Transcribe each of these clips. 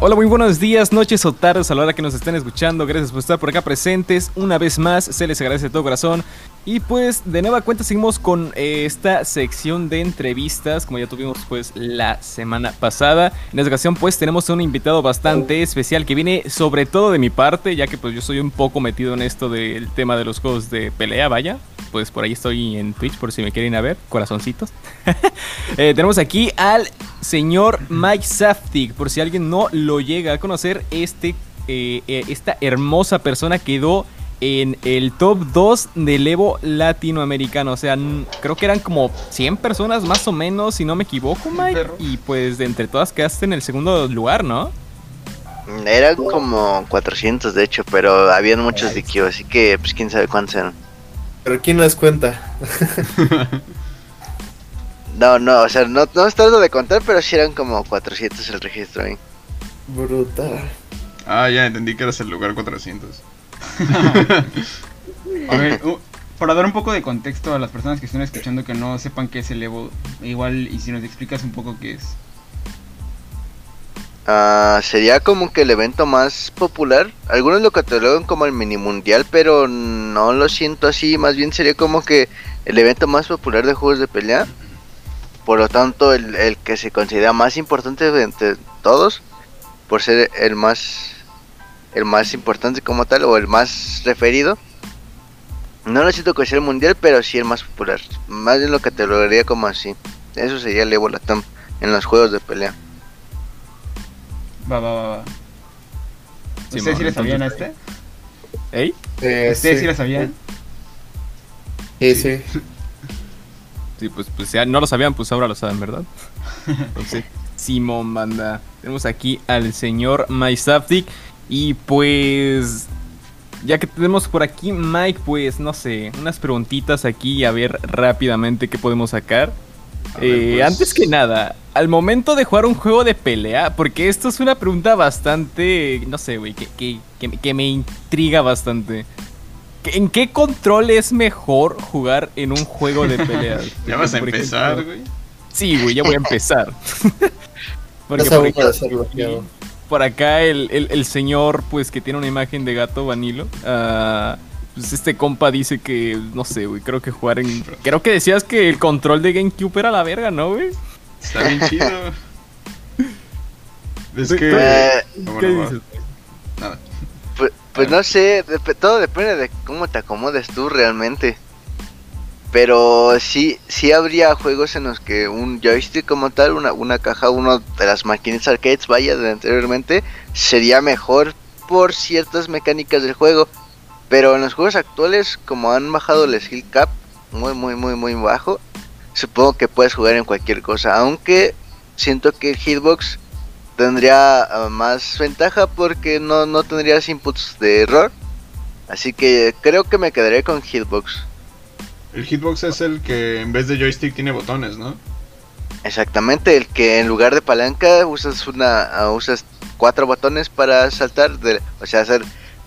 Hola, muy buenos días, noches o tardes a la hora que nos estén escuchando. Gracias por estar por acá presentes. Una vez más, se les agradece de todo corazón. Y pues, de nueva cuenta, seguimos con eh, esta sección de entrevistas, como ya tuvimos pues la semana pasada. En esta ocasión, pues, tenemos un invitado bastante especial que viene sobre todo de mi parte, ya que pues yo soy un poco metido en esto del tema de los juegos de pelea, vaya. Pues por ahí estoy en Twitch, por si me quieren a ver, corazoncitos. Eh, tenemos aquí al señor Mike Saftig, por si alguien no lo llega a conocer, este, eh, eh, esta hermosa persona quedó en el top 2 del Evo latinoamericano. O sea, creo que eran como 100 personas más o menos, si no me equivoco, Mike. Y pues de entre todas quedaste en el segundo lugar, ¿no? Eran como 400 de hecho, pero habían muchos de así que pues quién sabe cuántos eran. Pero ¿quién les cuenta? no, no, o sea, no, no estoy de contar, pero sí eran como 400 el registro ahí. Brutal. Ah, ya entendí que eras el lugar 400. a ver, para dar un poco de contexto a las personas que están escuchando que no sepan qué es el Evo, igual y si nos explicas un poco qué es. Uh, sería como que el evento más popular. Algunos lo catalogan como el mini mundial, pero no lo siento así. Más bien sería como que el evento más popular de juegos de pelea. Por lo tanto, el, el que se considera más importante entre todos, por ser el más el más importante como tal o el más referido. No lo siento que sea el mundial, pero sí el más popular. Más de lo que te lo diría como así. Eso sería el Evo Latam en los juegos de pelea. Va, va, va, va. ¿Ustedes sí le sabían a este? ¿Ey? Eh, ¿Ustedes sí. le sabían? Sí, sí. Sí, pues, pues ya no lo sabían, pues ahora lo saben, ¿verdad? Entonces, Simón, banda. Tenemos aquí al señor MySaptic. Y pues, ya que tenemos por aquí, Mike, pues no sé, unas preguntitas aquí a ver rápidamente qué podemos sacar. Eh, pues. Antes que nada, al momento de jugar un juego de pelea, porque esto es una pregunta bastante, no sé, güey, que, que, me intriga bastante. ¿En qué control es mejor jugar en un juego de pelea? ya vas a empezar, güey. Sí, güey, ya voy a empezar. porque, por ejemplo, por acá el, señor, pues que tiene una imagen de gato vanilo. Uh, pues este compa dice que, no sé, güey, creo que jugar en... Creo que decías que el control de GameCube era la verga, ¿no, güey? Está bien chido. es que... ¿Qué dices? Nada. Pues, pues no sé, todo depende de cómo te acomodes tú realmente. Pero sí, sí habría juegos en los que un joystick como tal, una, una caja, una de las máquinas arcades, vaya, de anteriormente, sería mejor por ciertas mecánicas del juego. Pero en los juegos actuales, como han bajado el skill cap muy, muy, muy, muy bajo, supongo que puedes jugar en cualquier cosa. Aunque siento que el hitbox tendría ah, más ventaja porque no, no tendrías inputs de error. Así que creo que me quedaré con hitbox. El hitbox es el que en vez de joystick tiene botones, ¿no? Exactamente, el que en lugar de palanca usas una ah, usas cuatro botones para saltar, de, o sea, hacer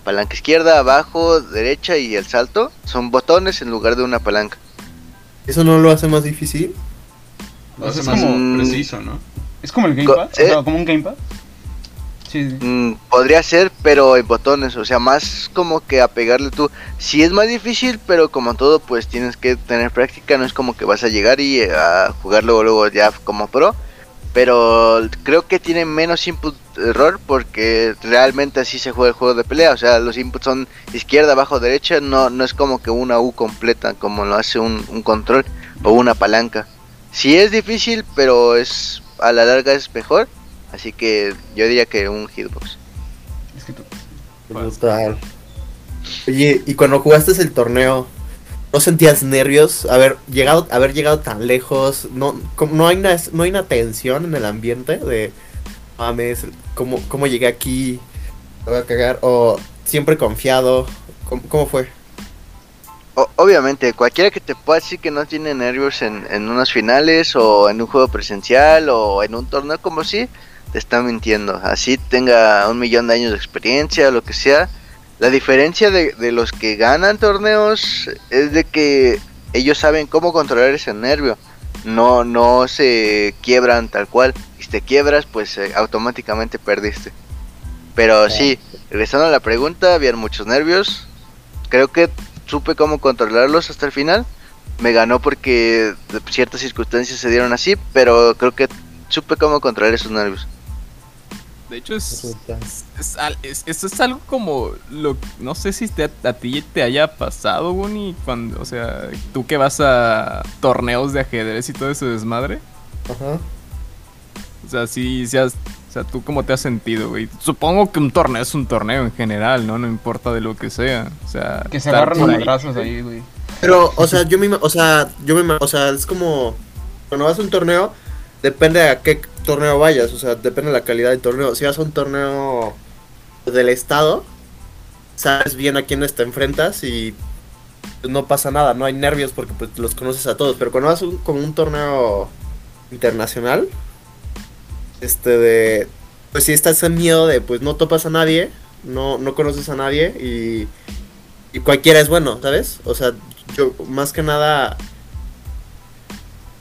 palanca izquierda, abajo, derecha y el salto son botones en lugar de una palanca. ¿Eso no lo hace más difícil? Lo hace más como preciso, ¿no? Es como el gamepad, o sea, como un gamepad. Mm, podría ser, pero en botones, o sea, más como que a pegarle tú. Sí es más difícil, pero como todo, pues tienes que tener práctica, no es como que vas a llegar y eh, a jugar luego, luego ya como pro. Pero creo que tiene menos input error porque realmente así se juega el juego de pelea. O sea, los inputs son izquierda, abajo, derecha. No, no es como que una U completa como lo hace un, un control o una palanca. Sí es difícil, pero es a la larga es mejor. Así que yo diría que un hitbox. Es que tú. Brutal. Oye, y cuando jugaste el torneo, ¿no sentías nervios? Haber llegado, haber llegado tan lejos. No, no hay una, no hay una tensión en el ambiente de mames, ¿cómo, cómo llegué aquí? ¿Me voy a cagar? O siempre confiado. ¿Cómo, fue? obviamente, cualquiera que te pueda decir que no tiene nervios en, en unas finales o en un juego presencial o en un torneo como si, te está mintiendo. Así tenga un millón de años de experiencia, lo que sea. La diferencia de, de, los que ganan torneos es de que ellos saben cómo controlar ese nervio. no, no se quiebran tal cual. Y si te quiebras, pues eh, automáticamente perdiste. Pero sí, regresando a la pregunta, habían muchos nervios. Creo que supe cómo controlarlos hasta el final. Me ganó porque ciertas circunstancias se dieron así, pero creo que supe cómo controlar esos nervios. De hecho, es, es, es, algo como lo no sé si te, a ti te haya pasado, Bonnie, cuando, o sea, tú que vas a torneos de ajedrez y todo ese desmadre. Ajá. O sea, sí, sí has, o sea, tú cómo te has sentido, güey. Supongo que un torneo es un torneo en general, ¿no? No importa de lo que sea. O sea, que se agarran los brazos ahí, güey. Pero, o sea, yo me, o sea, yo me, o sea, es como cuando vas a un torneo, depende a qué torneo vayas, o sea, depende de la calidad del torneo. Si vas a un torneo del estado, sabes bien a quiénes te enfrentas y no pasa nada, no hay nervios porque pues, los conoces a todos. Pero cuando vas un, un torneo internacional, este de, pues si estás en miedo de, pues no topas a nadie, no, no conoces a nadie y cualquiera es bueno, ¿sabes? O sea, yo más que nada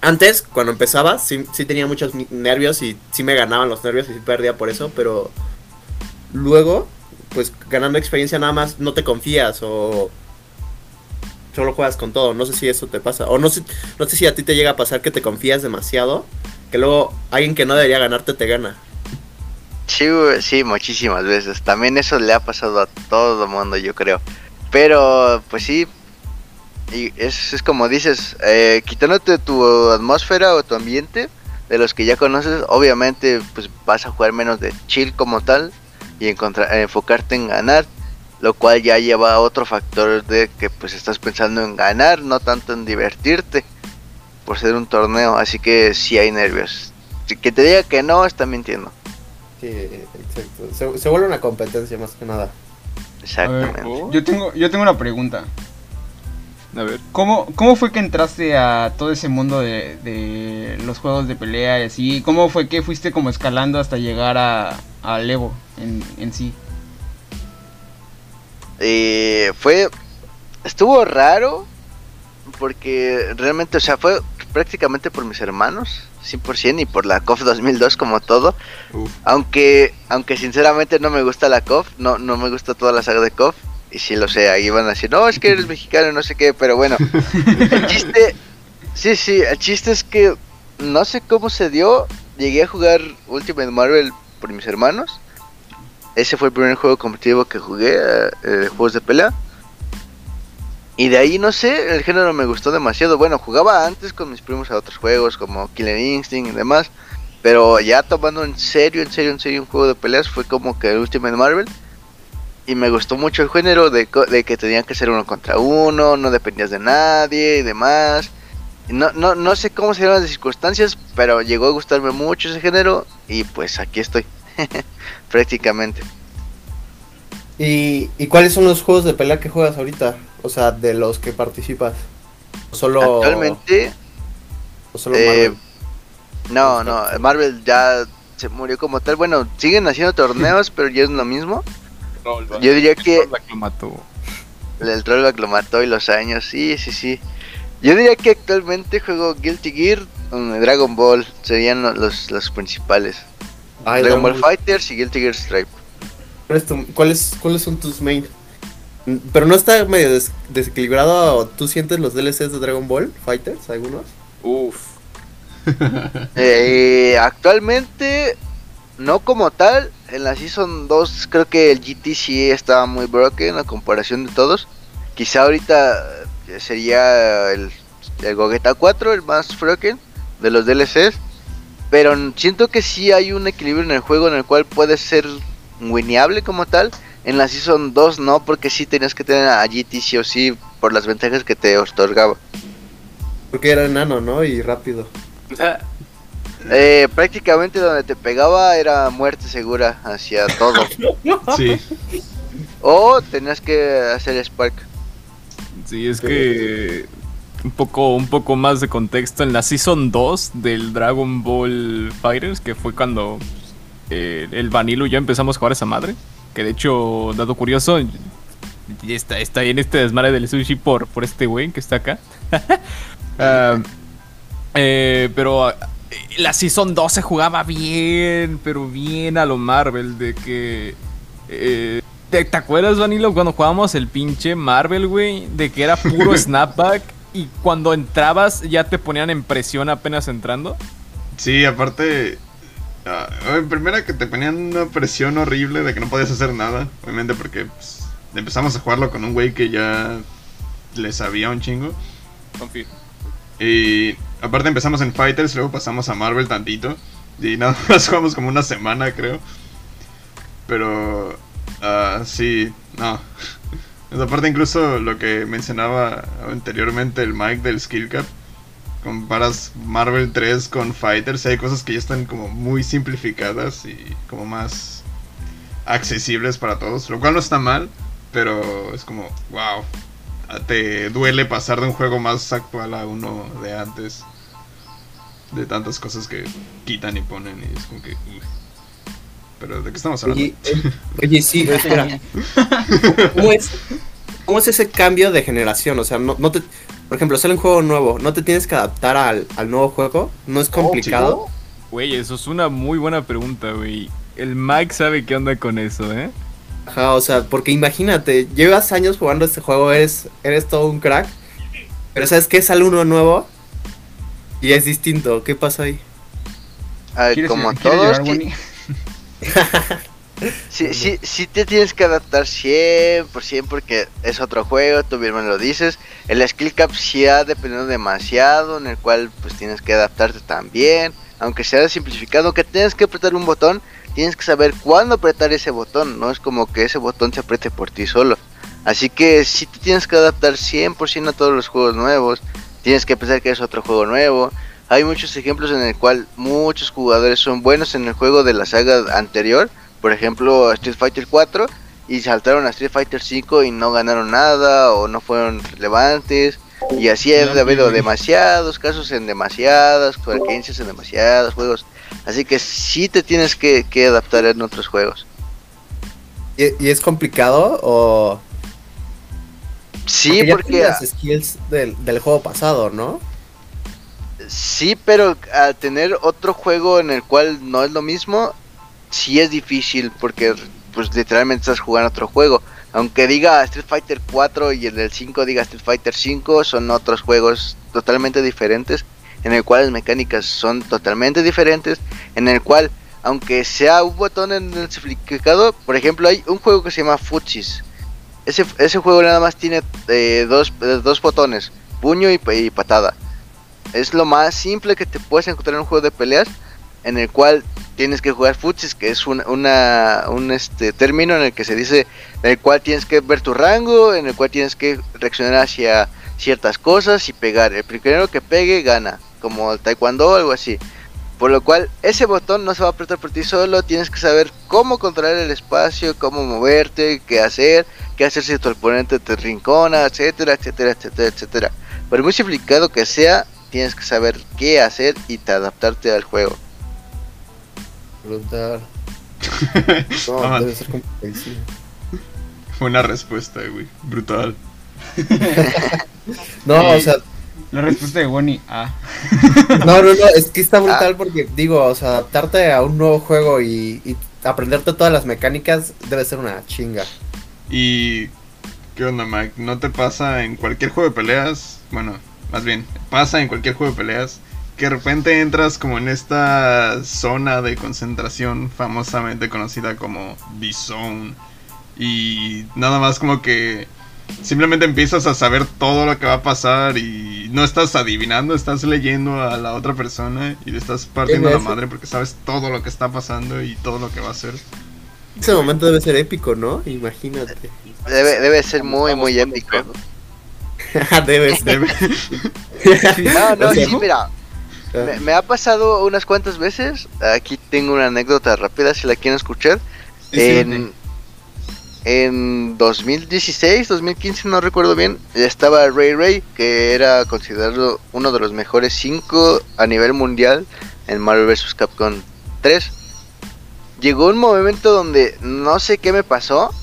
antes, cuando empezaba, sí, sí, tenía muchos nervios y sí me ganaban los nervios y sí perdía por eso, pero luego, pues ganando experiencia nada más no te confías o solo juegas con todo. No sé si eso te pasa. O no sé, no sé si a ti te llega a pasar que te confías demasiado, que luego alguien que no debería ganarte te gana. Sí, sí, muchísimas veces. También eso le ha pasado a todo el mundo, yo creo. Pero, pues sí, y es, es como dices, eh, quitándote tu atmósfera o tu ambiente de los que ya conoces, obviamente pues vas a jugar menos de chill como tal y encontrar, enfocarte en ganar, lo cual ya lleva a otro factor de que pues estás pensando en ganar, no tanto en divertirte por ser un torneo, así que si hay nervios. Que te diga que no, está mintiendo. Sí, exacto. Se, vuelve una competencia más que nada. Exactamente. yo tengo, yo tengo una pregunta. A ver. ¿Cómo, ¿Cómo fue que entraste a todo ese mundo de, de, los juegos de pelea y así? ¿Cómo fue que fuiste como escalando hasta llegar a, a Evo en, en sí? Eh, fue... Estuvo raro porque realmente, o sea, fue prácticamente por mis hermanos, 100%, y por la KOF 2002 como todo. Aunque aunque sinceramente no me gusta la KOF, no, no me gusta toda la saga de KOF. Y si lo sé, ahí van a decir, no, es que eres mexicano, no sé qué, pero bueno. el chiste, sí, sí, el chiste es que no sé cómo se dio. Llegué a jugar Ultimate Marvel por mis hermanos. Ese fue el primer juego competitivo que jugué, eh, juegos de pelea. Y de ahí no sé, el género me gustó demasiado. Bueno, jugaba antes con mis primos a otros juegos como Killer Instinct y demás. Pero ya tomando en serio, en serio, en serio un juego de peleas fue como que el Ultimate Marvel y me gustó mucho el género de, que tenían que ser uno contra uno, no dependías de nadie y demás. No, no, no sé cómo se las circunstancias, pero llegó a gustarme mucho ese género y pues aquí estoy, prácticamente. ¿Y, ¿Y, cuáles son los juegos de pelea que juegas ahorita? O sea, de los que participas. ¿Solo... Actualmente... ¿O solo eh? No, no, Marvel ya se murió como tal. Bueno, siguen haciendo torneos, pero ya es lo mismo. Yo diría que. El trollback lo mató y los años, sí, sí, sí. Yo diría que actualmente juego Guilty Gear, Dragon Ball, serían los, los principales. Dragon Ball Fighters y Guilty Gear Stripe. ¿Cuáles, ¿Cuáles son tus main? Pero no está medio desequilibrado. ¿Tú sientes los DLCs de Dragon Ball Fighters, algunos? Uf. eh, actualmente no como tal, en la Season 2 creo que el GT sí estaba muy broken a comparación de todos. Quizá ahorita eh, sería el, el Gogeta 4 el más broken de los DLCs. Pero siento que sí hay un equilibrio en el juego en el cual puede ser wineable como tal. En la Season 2 no, porque sí tenías que tener a GT sí o sí por las ventajas que te otorgaba. Porque era enano, ¿no? Y rápido. Eh, prácticamente donde te pegaba era muerte segura hacia todo. Sí. O tenías que hacer Spark. Sí, es que un poco, un poco más de contexto en la Season 2 del Dragon Ball Fighters, que fue cuando eh, el Vanilo ya empezamos a jugar esa madre. Que de hecho, dado curioso, está, está en este desmadre del sushi por, por este güey que está acá. Ah, Eh, pero la Season 2 se jugaba bien, pero bien a lo Marvel, de que... Eh, ¿te, acuerdas, Vanilo, cuando jugábamos el pinche Marvel, güey? De que era puro snapback y cuando entrabas ya te ponían en presión apenas entrando. Sí, aparte... Uh, en primera que te ponían una presión horrible de que no podías hacer nada, obviamente porque pues, empezamos a jugarlo con un güey que ya le sabía un chingo. Confío. Y aparte empezamos en Fighters, luego pasamos a Marvel tantito. Y nada más jugamos como una semana, creo. Pero, uh, sí, no. aparte incluso lo que mencionaba anteriormente el Mike del Skill Cap. Comparas Marvel 3 con Fighters, hay cosas que ya están como muy simplificadas y como más accesibles para todos. Lo cual no está mal, pero es como, wow, te duele pasar de un juego más actual a uno de antes. De tantas cosas que quitan y ponen y es como que... Pero ¿de qué estamos hablando? Oye, eh, sí, espera. ¿Cómo es, ¿Cómo es ese cambio de generación? O sea, no, no te... Por ejemplo, sale un juego nuevo, ¿no te tienes que adaptar al, al nuevo juego? ¿No es oh, complicado? Güey, eso es una muy buena pregunta, güey. El Mike sabe qué onda con eso, ¿eh? Ajá, o sea, porque imagínate, llevas años jugando este juego, eres, eres todo un crack, pero ¿sabes qué? Sale uno nuevo y es distinto. ¿Qué pasa ahí? como todos. sí, sí, sí te tienes que adaptar 100% porque es otro juego, tú bien me lo dices. El skill cap sí ha dependido demasiado, en el cual pues tienes que adaptarte también. Aunque sea simplificado, que tienes que apretar un botón tienes que saber cuándo apretar ese botón, no es como que ese botón se apriete por ti solo. Así que si te tienes que adaptar 100% a todos los juegos nuevos, tienes que pensar que es otro juego nuevo. Hay muchos ejemplos en el cual muchos jugadores son buenos en el juego de la saga anterior, por ejemplo Street Fighter 4 y saltaron a Street Fighter 5 y no ganaron nada o no fueron relevantes. Y así ha habido demasiados casos en demasiadas frecuencias en demasiados juegos. Así que sí te tienes que, adaptar en otros juegos. ¿Y, es complicado o...? Sí, porque... las skills del, juego pasado, ¿no? Sí, pero al tener otro juego en el cual no es lo mismo, sí es difícil porque pues literalmente estás jugando otro juego. Aunque diga Street Fighter 4 y el del 5 diga Street Fighter 5, son otros juegos totalmente diferentes en el cual las mecánicas son totalmente diferentes, en el cual, aunque sea un botón en el simplificado, por ejemplo, hay un juego que se llama Futsis. Ese, juego nada más tiene eh, dos, dos botones, puño y, patada. Es lo más simple que te puedes encontrar en un juego de peleas, en el cual tienes que jugar futsis, que es un, una, un este, término en el que se dice, en el cual tienes que ver tu rango, en el cual tienes que reaccionar hacia ciertas cosas y pegar. El primero que pegue gana como el taekwondo o algo así. Por lo cual, ese botón no se va a apretar por ti solo, tienes que saber cómo controlar el espacio, cómo moverte, qué hacer, qué hacer si tu oponente te rincona, etcétera, etcétera, etcétera, etcétera. Por muy simplificado que sea, tienes que saber qué hacer y te adaptarte al juego. Brutal. no, debe ser Buena respuesta, güey. Brutal. no, o sea, la respuesta de Bonnie, ah. No, no, no, es que está brutal ah. porque, digo, o sea, adaptarte a un nuevo juego y, aprenderte todas las mecánicas debe ser una chinga. Y. ¿Qué onda, Mike? ¿No te pasa en cualquier juego de peleas? Bueno, más bien, pasa en cualquier juego de peleas que de repente entras como en esta zona de concentración famosamente conocida como The Zone. Y nada más como que simplemente empiezas a saber todo lo que va a pasar y no estás adivinando, estás leyendo a la otra persona y le estás partiendo la madre porque sabes todo lo que está pasando y todo lo que va a hacer. Ese momento debe ser épico, ¿no? Imagínate. Debe, debe ser muy, muy épico. debe ser. no, no, sí, mira. Me, me, ha pasado unas cuantas veces. Aquí tengo una anécdota rápida si la quieren escuchar. en, en 2016, 2015, no recuerdo bien, estaba Ray Ray, que era considerado uno de los mejores 5 a nivel mundial en Marvel vs. Capcom 3. Llegó un momento donde no sé qué me pasó,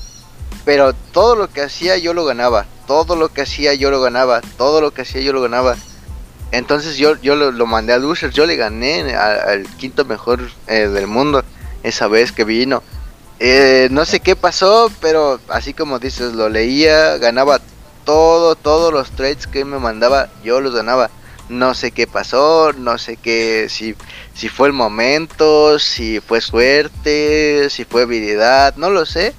pero todo lo que hacía yo lo ganaba, todo lo que hacía yo lo ganaba, todo lo que hacía yo lo ganaba. Entonces yo, yo lo, mandé a Losers, yo le gané al, quinto mejor eh, del mundo esa vez que vino. Eh, no sé qué pasó, pero así como dices, lo leía, ganaba todo, todos los trades que me mandaba, yo los ganaba. No sé qué pasó, no sé qué, si, si fue el momento, si fue suerte, si fue habilidad, no lo sé.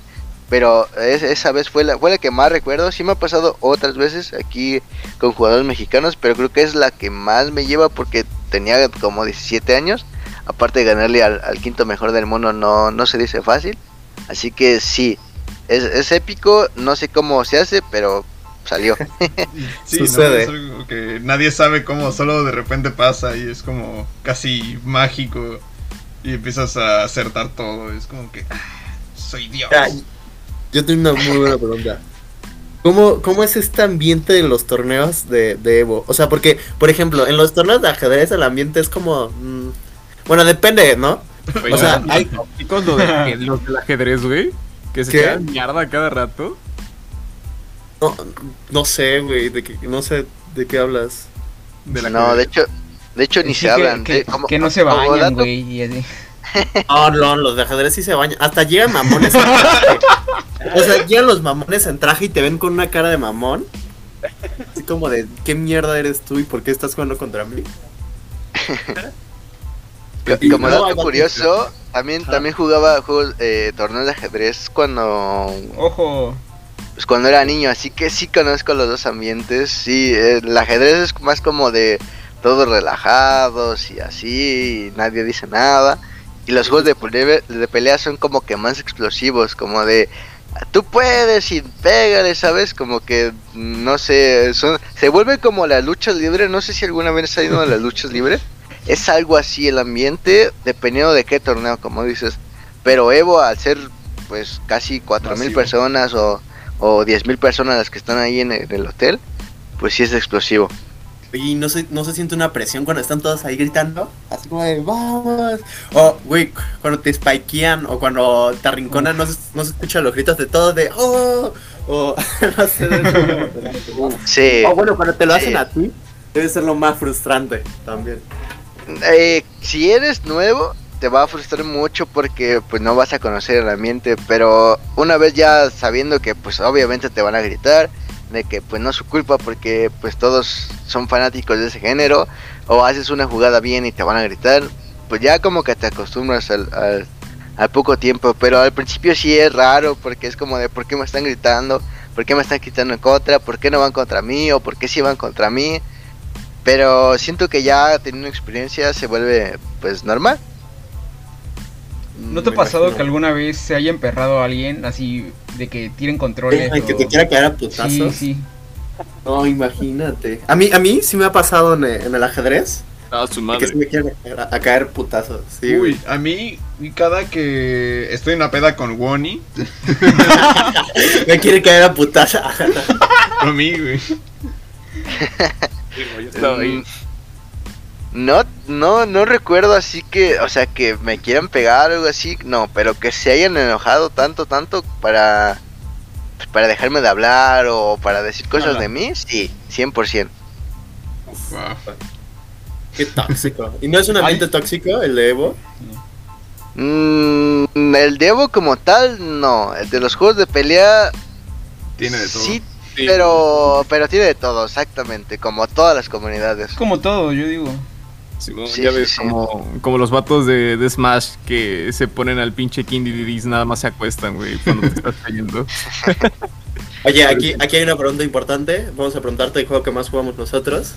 Pero esa vez fue la, fue la que más recuerdo. Sí me ha pasado otras veces aquí con jugadores mexicanos, pero creo que es la que más me lleva porque tenía como 17 años. Aparte de ganarle al, quinto mejor del mundo, no, no se dice fácil. Así que sí, es, es épico. No sé cómo se hace, pero salió. sí, Sucede. es algo que nadie sabe cómo, solo de repente pasa y es como casi mágico y empiezas a acertar todo. Es como que ah, soy Dios. yo tengo una muy buena pregunta. ¿Cómo, ¿Cómo, es este ambiente en los torneos de, Evo? O sea, porque, por ejemplo, en los torneos de ajedrez el ambiente es como... Mm, bueno, depende, ¿no? O sea, hay... Los, de, los del ajedrez, güey, que se quedan mierda cada rato. No, no sé, güey, de que, no sé de qué hablas. no, de hecho, de hecho ni se hablan. Que, no se bañan, güey. No, no, los de ajedrez sí se bañan. Hasta llegan mamones en traje. O sea, llegan los mamones en traje y te ven con una cara de mamón. Así como de, ¿qué mierda eres tú y por qué estás jugando contra mí? como dato curioso, también, también jugaba juegos, eh, torneos de ajedrez cuando... Ojo pues cuando era niño, así que sí conozco los dos ambientes. Sí, el ajedrez es más como de todos relajados y así, y nadie dice nada. Y los juegos de pelea, de pelea son como que más explosivos, como de tú puedes y pégale, ¿sabes? Como que no sé, son, se vuelve como las luchas libres. No sé si alguna vez ha ido a las luchas libres. Es algo así el ambiente, dependiendo de qué torneo, como dices. Pero Evo, al ser pues casi 4000 personas o o 10.000 personas las que están ahí en el, hotel, pues sí es explosivo. Y no se, no se siente una presión cuando están todos ahí gritando, así como de vamos. O, güey, cuando te spikean o cuando te arrinconan, no se, no se escuchan los gritos de todos de oh. O no sé. sí. O bueno, cuando te lo hacen a ti, debe ser lo más frustrante también. Eh, si eres nuevo, te va a frustrar mucho porque pues no vas a conocer el ambiente, pero una vez ya sabiendo que pues obviamente te van a gritar, de que pues no es su culpa porque pues todos son fanáticos de ese género, o haces una jugada bien y te van a gritar, pues ya como que te acostumbras al, al, poco tiempo, pero al principio sí es raro porque es como de por qué me están gritando, por qué me están gritando en contra, por qué no van contra mí o por qué sí van contra mí. Pero siento que ya teniendo experiencia se vuelve pues normal. ¿No te ha pasado que alguna vez se haya emperrado a alguien así de que tiren controles? que te quiera caer a putazos. Sí, sí. No, imagínate. A mí, a mí sí me ha pasado en, el ajedrez. Ah, su madre. Que se me quiere a, caer putazos. Sí, Uy, a mí, cada que estoy en una peda con Wonnie. me quiere caer a putazos. a mí, güey. No, no, no recuerdo así que, o sea, que me quieran pegar o algo así, no, pero que se hayan enojado tanto, tanto para, pues, para dejarme de hablar o para decir cosas de mí, sí, 100%. Qué tóxico. ¿Y no es un ambiente tóxico el de Evo? Mm, el de Evo como tal, no. El de los juegos de pelea... Tiene de todo. Sí, pero, pero tiene de todo, exactamente, como todas las comunidades. Como todo, yo digo. Sí, ya ves como, como, los vatos de, de, Smash que se ponen al pinche King y nada más se acuestan, güey, cuando te estás cayendo. Oye, aquí, aquí hay una pregunta importante. Vamos a preguntarte el juego que más jugamos nosotros.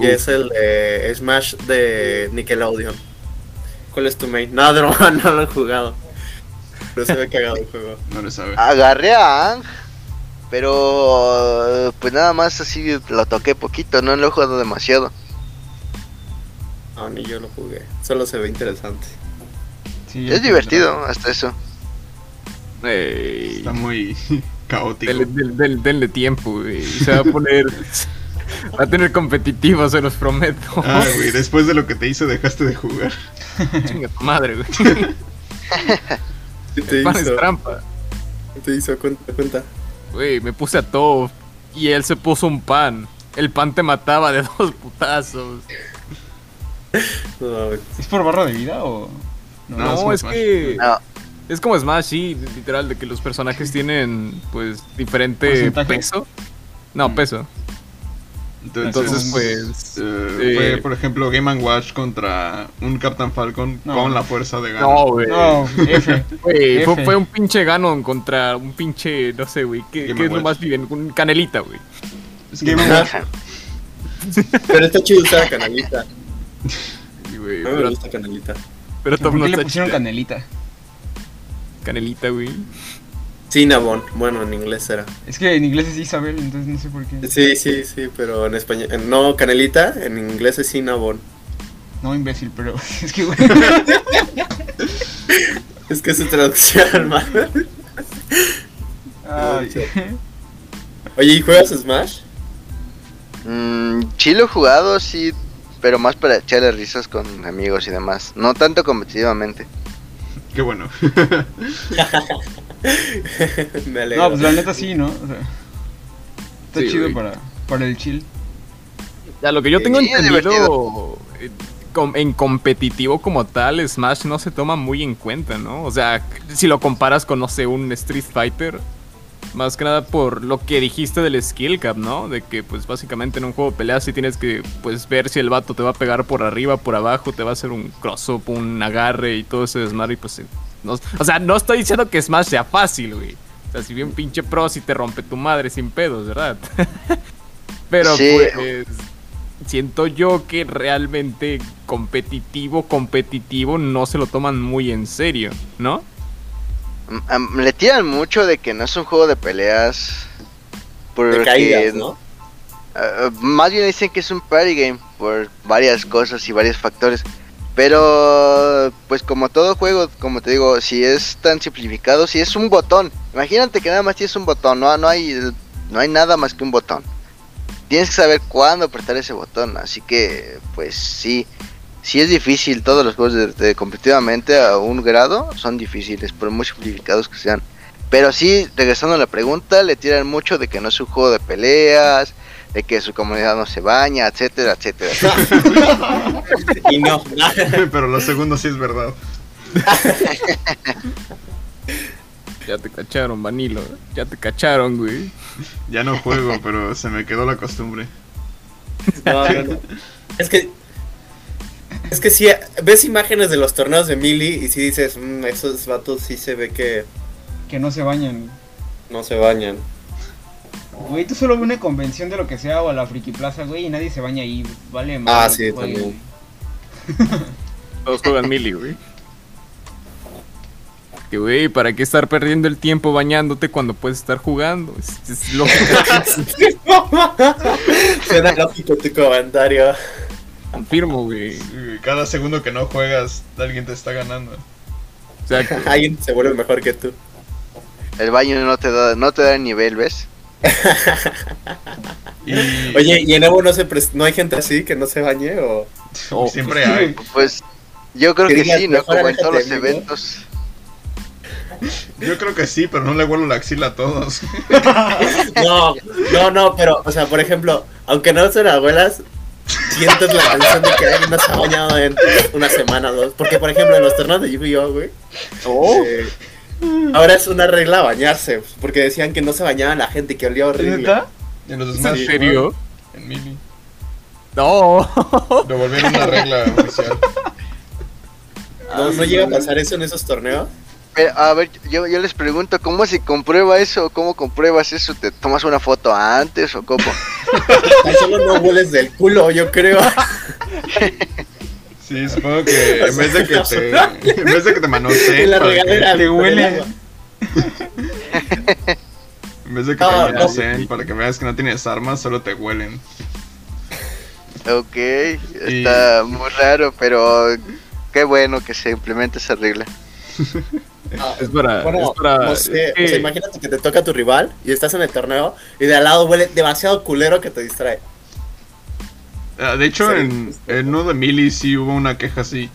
Y es el de Smash de Nickelodeon. ¿Cuál es tu main? No, no, no lo he jugado. Pero se ve cagado el juego. No lo sabe. Agarré a Ang, pero pues nada más así lo toqué poquito, no lo he jugado demasiado. No, ni yo lo jugué. Solo se ve interesante. es divertido, hasta eso. Está muy caótico. Denle, tiempo, Se va a poner. va a tener competitivos, se los prometo. Ah, güey, después de lo que te hizo, dejaste de jugar. Chinga tu madre, güey. ¿Qué te hizo? Es trampa. ¿Qué te hizo? Cuenta, cuenta. Güey, me puse a todo y él se puso un pan. el pan te mataba de dos putazos. ¿Es por barra de vida o.? No, es, que. Es como Smash, sí, literal, de que los personajes tienen, pues, diferente peso. No, mm. peso. Entonces, pues. Eh, fue, eh, por ejemplo, Game Watch contra un Captain Falcon con la fuerza de Ganon. No, güey. No, F. Fue, un pinche Ganon contra un pinche. No sé, güey. ¿Qué, es lo más bien? Un canelita, güey. Es Game Watch. Pero está chido usar canelita. Sí, güey. No me gusta canelita. Pero Tom no le pusieron canelita? Canelita, güey. Cinnabon, bueno, en inglés era. Es que en inglés es Isabel, entonces no sé por qué. Sí, sí, sí, pero en español. No, canelita, en inglés es Cinnabon. No, imbécil, pero es que, güey. es que su traducción, man. Oye, ¿y juegas Smash? Mmm, sí lo he jugado, sí, pero más para echarle risas con amigos y demás. No tanto competitivamente. Qué bueno. Me alegro. No, pues la neta sí, ¿no? está chido para, para el chill. Ya, lo que yo tengo entendido en competitivo como tal, Smash no se toma muy en cuenta, ¿no? O sea, si lo comparas con, no sé, un Street Fighter, más que nada por lo que dijiste del skill cap, ¿no? De que pues básicamente en un juego de peleas sí tienes que pues ver si el vato te va a pegar por arriba, por abajo, te va a hacer un cross-up, un agarre y todo ese desmadre y pues... No, o sea, no estoy diciendo que Smash sea fácil, güey. O sea, si bien pinche pro si te rompe tu madre sin pedos, ¿verdad? Pero pues siento yo que realmente competitivo, competitivo no se lo toman muy en serio, ¿no? le tiran mucho de que no es un juego de peleas. Porque, de caídas, ¿no? más bien dicen que es un party game por varias cosas y varios factores. Pero, pues como todo juego, como te digo, si es tan simplificado, si es un botón. Imagínate que nada más tienes un botón, no, no, hay, no hay nada más que un botón. Tienes que saber cuándo apretar ese botón, así que, pues sí si es difícil, todos los juegos de, competitivamente a un grado son difíciles, por muy simplificados que sean. Pero sí, regresando a la pregunta, le tiran mucho de que no es un juego de peleas, de que su comunidad no se baña, etcétera, etcétera. y no. Pero lo segundo sí es verdad. ya te cacharon, Vanilo. Ya te cacharon, güey. Ya no juego, pero se me quedó la costumbre. Es que es que si ves imágenes de los torneos de Mili y si dices, mmm, esos vatos sí se ve que... Que no se bañan. No se bañan. Güey, tú solo ves una convención de lo que sea o a la Friki Plaza, güey, y nadie se baña ahí. Vale, Ah, sí, también. Todos juegan Mili, güey. Que, güey, ¿para qué estar perdiendo el tiempo bañándote cuando puedes estar jugando? Es, es lógico. Suena lógico tu comentario. Confirmo, güey. Cada segundo que no juegas, alguien te está ganando. O sea, alguien se vuelve mejor que tú. El baño no te da, no te da nivel, ¿ves? Oye, ¿y en Evo no, se no hay gente así que no se bañe o...? Siempre hay. Pues yo creo que sí, ¿no? Como en todos los eventos. Yo creo que sí, pero no le vuelo la axila a todos. No, no, no, pero, o sea, por ejemplo, aunque no sean abuelas, sientes la canción de que alguien no se ha bañado en una semana o dos. Porque, por ejemplo, en los torneos de Yu-Gi-Oh, güey. Oh. Eh, ahora es una regla bañarse. Porque decían que no se bañaba la gente, que olía horrible. ¿En los ¿En serio? En Mini. No. Lo volvieron una regla oficial. ¿No, ¿No llega a pasar eso en esos torneos? a ver, yo, yo les pregunto, ¿cómo se comprueba eso? ¿Cómo compruebas eso? ¿Te tomas una foto antes o cómo? solo no hueles del culo, yo creo. Sí, supongo que en vez de que te, en vez de que te manoseen, la regadera te huele. En vez de que te manoseen para que veas que no tienes armas, solo te huelen. Ok, está muy raro, pero qué bueno que se implemente esa regla. Ah, es para. Bueno, No sé, o sea, imagínate que te toca tu rival y estás en el torneo y de al lado huele demasiado culero que te distrae. Ah, de hecho, en, en uno de Mili sí hubo una queja así.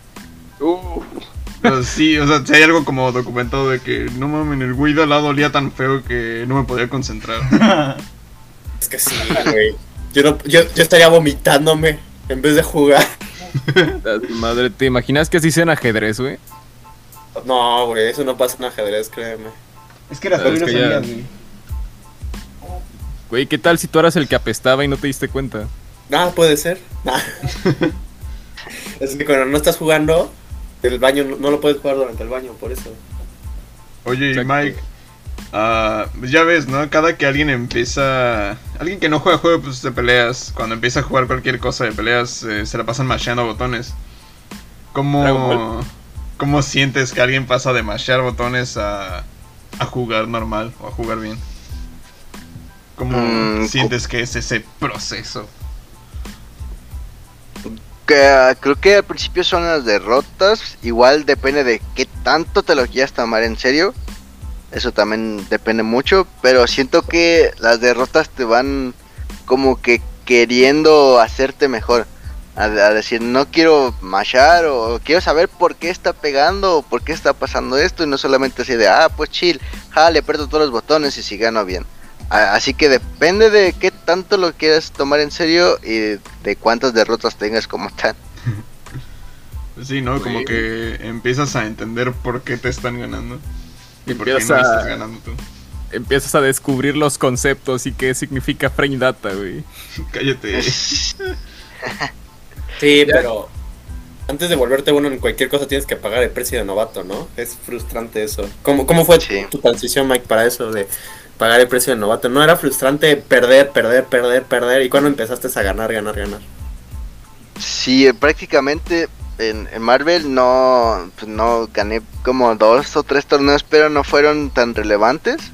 Uh. sí, o sea, si hay algo como documentado de que no mames, el güey de al lado olía tan feo que no me podía concentrar. es que sí, güey. Yo, yo, estaría vomitándome en vez de jugar. Madre, ¿te imaginas que así sea en ajedrez, güey? No, güey, eso no pasa en ajedrez, créeme. Es que era no sabías, güey. Güey, ¿qué tal si tú eras el que apestaba y no te diste cuenta? Ah, puede ser. es que cuando no estás jugando, el baño no, lo puedes jugar durante el baño, por eso. Oye, Mike, uh, ya ves, ¿no? Cada que alguien empieza... Alguien que no juega juegos de peleas, cuando empieza a jugar cualquier cosa de peleas, eh, se la pasan masheando botones. ¿Cómo, ¿Cómo sientes que alguien pasa de mashear botones a, a jugar normal o a jugar bien? ¿Cómo mm, sientes que es ese proceso? Que, creo que al principio son las derrotas. Igual depende de qué tanto te lo quieras tomar en serio. Eso también depende mucho. Pero siento que las derrotas te van como que queriendo hacerte mejor. A, decir, no quiero machar o quiero saber por qué está pegando o por qué está pasando esto. Y no solamente así de, ah, pues chill, ja, le aprieto todos los botones y si gano bien. Así que depende de qué tanto lo quieras tomar en serio y de cuántas derrotas tengas como tal. Sí, ¿no? Como que empiezas a entender por qué te están ganando. Y por qué no estás ganando tú. Empiezas a descubrir los conceptos y qué significa frame data, güey. Cállate. sí, pero antes de volverte bueno en cualquier cosa tienes que pagar el precio de novato, ¿no? Es frustrante eso. ¿Cómo, cómo fue tu transición, Mike, para eso de pagar el precio de novato. ¿No era frustrante perder, perder, perder, perder? ¿Y cuando empezaste a ganar, ganar, ganar? Sí, eh, prácticamente en, Marvel no, pues no gané como dos o tres torneos, pero no fueron tan relevantes.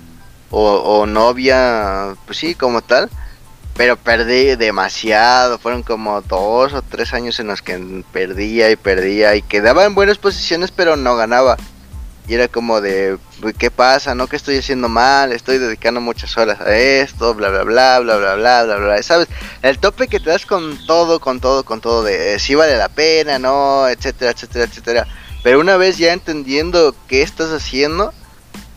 O, o no había, pues sí, como tal. Pero perdí demasiado, fueron como dos o tres años en los que perdía y perdía y quedaba en buenas posiciones, pero no ganaba. Y era como de, ¿qué pasa? ¿No? que estoy haciendo mal? Estoy dedicando muchas horas a esto, bla, bla, bla, bla, bla, bla, bla, bla. ¿Sabes? El tope que te das con todo, con todo, con todo, de si vale la pena, no, etcétera, etcétera, etcétera. Pero una vez ya entendiendo qué estás haciendo,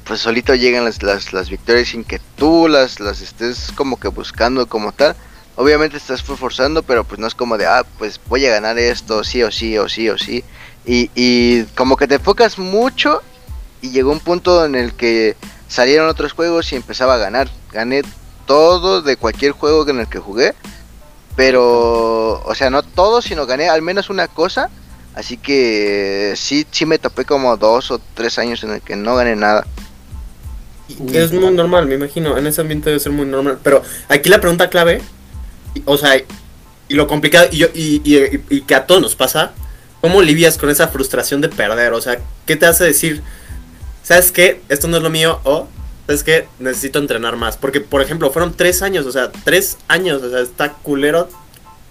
pues solito llegan las, las, las victorias sin que tú las, las estés como que buscando como tal. Obviamente estás forzando, pero pues no es como de, ah, pues voy a ganar esto, sí o sí, o sí o sí. Y, y como que te enfocas mucho y llegó un punto en el que salieron otros juegos y empezaba a ganar. Gané todo de cualquier juego en el que jugué. Pero, o sea, no todo, sino gané al menos una cosa. Así que sí, sí me topé como dos o tres años en el que no gané nada. Es muy normal, me imagino. En ese ambiente debe ser muy normal. Pero aquí la pregunta clave, o sea, y lo complicado, y, y, y, y que a todos nos pasa, ¿cómo lidias con esa frustración de perder? O sea, ¿qué te hace decir? ¿Sabes qué? Esto no es lo mío o, ¿sabes qué? Necesito entrenar más. Porque, por ejemplo, fueron tres años, o sea, tres años, o sea, está culero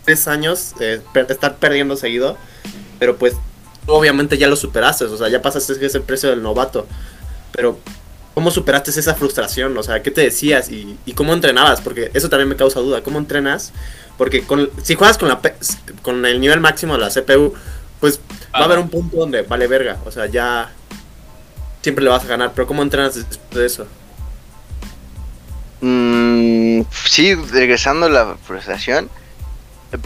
tres años eh, estar perdiendo seguido. Pero pues, obviamente ya lo superaste, o sea, ya pasaste ese precio del novato. Pero, ¿cómo superaste esa frustración? O sea, ¿qué te decías y, cómo entrenabas? Porque eso también me causa duda. ¿Cómo entrenas? Porque con, si juegas con, la, con el nivel máximo de la CPU, pues va a haber un punto donde vale verga. O sea, ya siempre le vas a ganar, pero ¿cómo entrenas después de eso? Mm, sí, regresando a la frustración,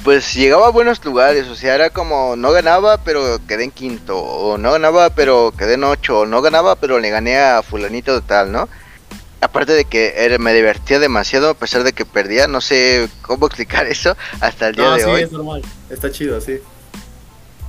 pues llegaba a buenos lugares, o sea, era como no ganaba pero quedé en quinto, o no ganaba pero quedé en ocho, o no ganaba pero le gané a fulanito de tal, ¿no? Aparte de que era, me divertía demasiado a pesar de que perdía, no sé cómo explicar eso hasta el día de hoy. es normal, está chido, sí.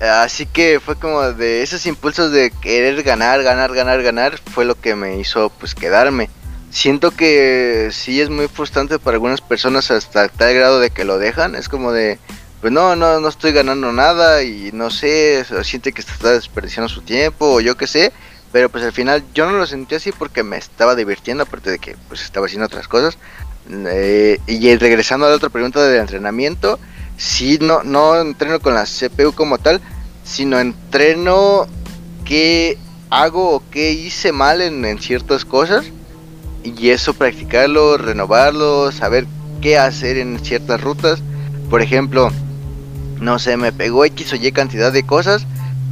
Así que fue como de esos impulsos de querer ganar, ganar, ganar, ganar, fue lo que me hizo pues quedarme. Siento que sí es muy frustrante para algunas personas hasta tal grado de que lo dejan. Es como de, pues no, no, no estoy ganando nada y no sé, siente que está desperdiciando su tiempo o yo qué sé. Pero pues al final yo no lo sentí así porque me estaba divirtiendo, aparte de que pues estaba haciendo otras cosas. Eh, y regresando a la otra pregunta del entrenamiento, sí, no, no entreno con la CPU como tal, sino entreno qué hago o qué hice mal en, ciertas cosas y eso practicarlo, renovarlo, saber qué hacer en ciertas rutas. Por ejemplo, no sé, me pegó X o Y cantidad de cosas.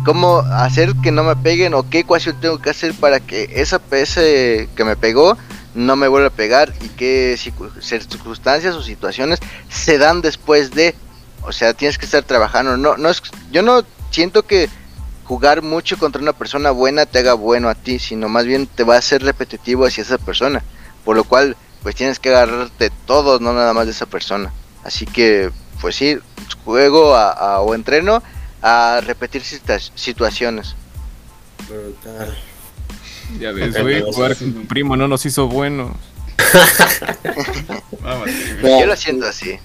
¿Cómo hacer que no me peguen o qué ecuación tengo que hacer para que esa PS que me pegó no me vuelve a pegar y qué circunstancias o situaciones se dan después de, o sea, tienes que estar trabajando, no, no es, yo no siento que jugar mucho contra una persona buena te haga bueno a ti, sino más bien te va a hacer repetitivo hacia esa persona, por lo cual pues tienes que agarrarte todo, no nada más de esa persona. Así que pues sí, juego o entreno a repetir situaciones. Brutal. Ya ves, güey, jugar con tu primo no nos hizo buenos. Yo lo siento así.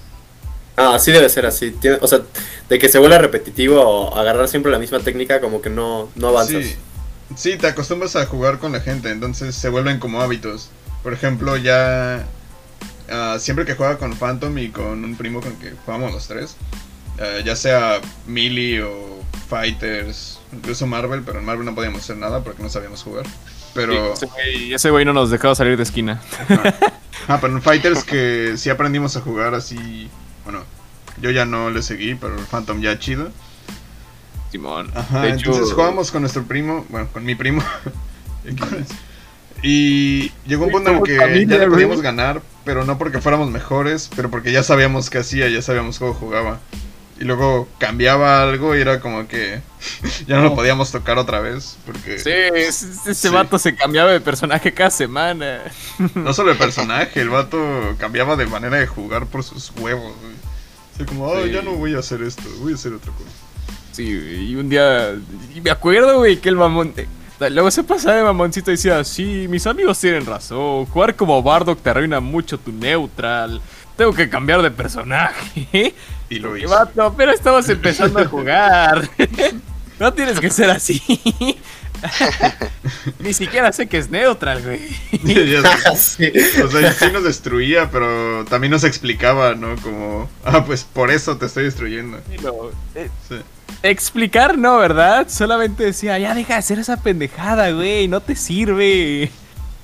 Ah, así debe ser así. o sea, de que se vuelva repetitivo o agarrar siempre la misma técnica, como que no, no avanzas. Sí. te acostumbras a jugar con la gente, entonces se vuelven como hábitos. Por ejemplo, ya ah, siempre que juega con Phantom y con un primo con que jugamos los tres, ah, ya sea Melee o Fighters, incluso Marvel, pero en Marvel no podíamos hacer nada porque no sabíamos jugar. Pero... ese, güey, no nos dejaba salir de esquina. Ah, pero en Fighters que sí aprendimos a jugar así bueno, yo ya no le seguí, pero el Phantom ya chido. Simón. Ajá, entonces jugamos con nuestro primo, bueno, con mi primo. y llegó un punto en que ya le podíamos ganar, pero no porque fuéramos mejores, pero porque ya sabíamos qué hacía, ya sabíamos cómo jugaba. Y luego cambiaba algo y era como que ya no, lo podíamos tocar otra vez. Porque, sí, ese, vato se cambiaba de personaje cada semana. No solo de personaje, el vato cambiaba de manera de jugar por sus huevos. Como, oh, ya no voy a hacer esto, voy a hacer otra cosa. Sí, y un día. Y me acuerdo, güey, que el mamón. Luego se pasaba de mamoncito y decía: Sí, mis amigos tienen razón. Jugar como Bardock te arruina mucho tu neutral. Tengo que cambiar de personaje. Y lo hizo. pero estamos empezando a jugar. no tienes que ser así. Ni siquiera sé que es neutral, güey. O sea, sí nos destruía, pero también nos explicaba, ¿no? Como, ah, pues por eso te estoy destruyendo. Eh, explicar no, ¿verdad? Solamente decía, ya deja de hacer esa pendejada, güey, no te sirve.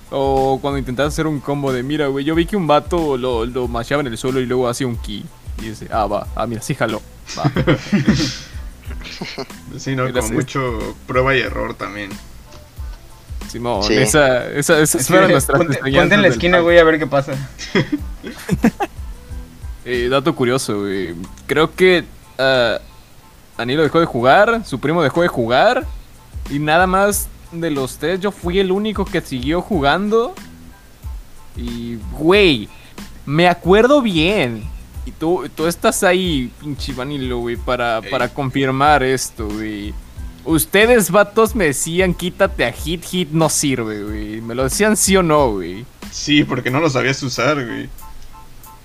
O cuando intentabas hacer un combo de, mira, güey, yo vi que un vato lo, lo en el suelo y luego hacía un ki. Y dice, ah, va, ah, mira, sí jaló. Va. sí, ¿no? Como mucho prueba y error también. Simón, esa, esa, esas fueron nuestras ponte, ponte en la esquina, güey, a ver qué pasa. eh, dato curioso, güey. Creo que uh, Danilo dejó de jugar, su primo dejó de jugar. Y nada más de los tres, yo fui el único que siguió jugando. Y, güey, me acuerdo bien y tú, tú estás ahí, pinche Vanilo, güey, para, para confirmar esto, güey. Ustedes, vatos, me decían, quítate a Hit, Hit no sirve, güey. ¿Me lo decían sí o no, güey? Sí, porque no lo sabías usar, güey.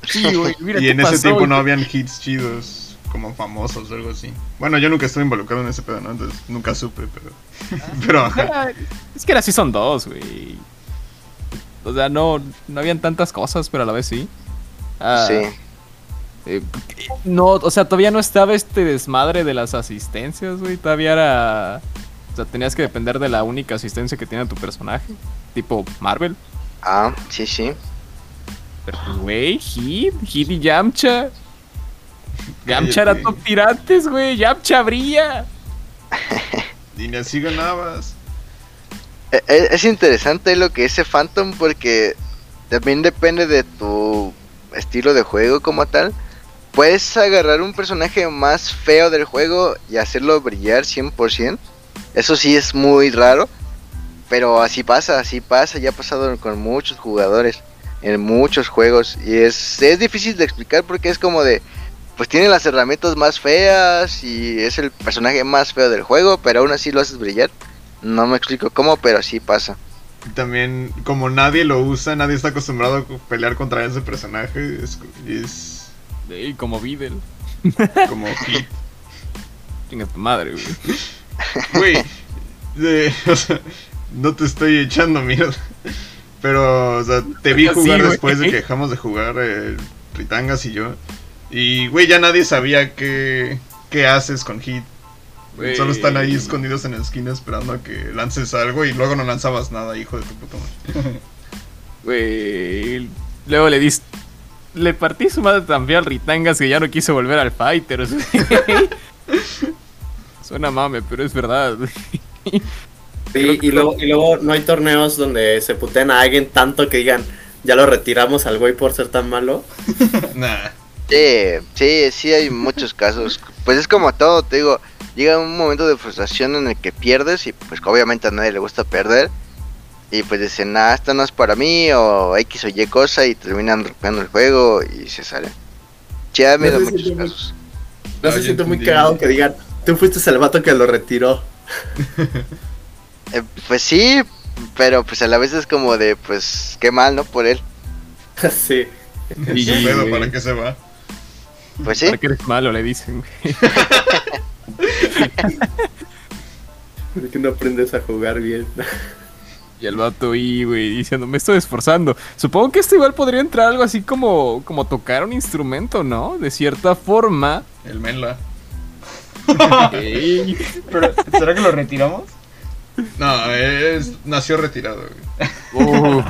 Sí, güey, mira Y en ese tiempo no habían hits chidos, como famosos o algo así. Bueno, yo nunca estuve involucrado en ese pedo, ¿no? Entonces nunca supe, pero... pero ajá. Es que era son dos, güey. O sea, no, no habían tantas cosas, pero a la vez sí. Ah, sí. Eh, no, o sea, todavía no estaba este desmadre de las asistencias, güey. Todavía era. O sea, tenías que depender de la única asistencia que tiene tu personaje. Tipo Marvel. Ah, sí, sí. Pero, güey, Hit, Hit y Yamcha. Yamcha era top tirantes, güey. Yamcha brilla. y así ganabas. E, e, es interesante lo que ese Phantom porque también depende de tu estilo de juego como tal puedes agarrar un personaje más feo del juego y hacerlo brillar 100%. Eso sí es muy raro. Pero así pasa, así pasa. Ya ha pasado con muchos jugadores en muchos juegos. Y es, es difícil de explicar porque es como de... Pues tiene las herramientas más feas y es el personaje más feo del juego, pero aún así lo haces brillar. No me explico cómo, pero así pasa. También, como nadie lo usa, nadie está acostumbrado a pelear contra ese personaje, es y como Videl. Como Hit. Chinga tu madre, güey. Güey, o sea, no te estoy echando mierda. Pero, o sea, te vi jugar después de que dejamos de jugar el Ritangas y yo. Y, güey, ya nadie sabía qué, qué haces con Hit. Solo están ahí escondidos en la esquina esperando a que lances algo y luego no lanzabas nada, hijo de tu puta madre. Güey, luego le diste le partí su madre tan al Ritangas que ya no quiso volver al Fighter. Suena mame, pero es verdad. y, luego, y luego no hay torneos donde se puteen a alguien tanto que digan, ya lo retiramos al güey por ser tan malo. nah. Sí, sí, sí hay muchos casos. Pues es como todo, te digo, llega un momento de frustración en el que pierdes y pues obviamente a nadie le gusta perder. Y pues dicen, nada, esto no es para mí o X o Y cosa y terminan rompiendo el juego y se salen. Ya me da muchos casos. No, se siente muy cagado que digan, tú fuiste el vato que lo retiró. Eh, pues sí, pero pues a la vez es como de, pues, qué mal, ¿no? Por él. sí. ¿Y pedo para qué se va? Pues sí. Para que eres malo, le dicen, ¿Por qué no aprendes a jugar bien? Y el vato ahí, güey, diciendo, me estoy esforzando. Supongo que esto igual podría entrar algo así como, como tocar un instrumento, ¿no? De cierta forma. El Menla. Pero, ¿será que lo retiramos? No, es, nació retirado. Güey.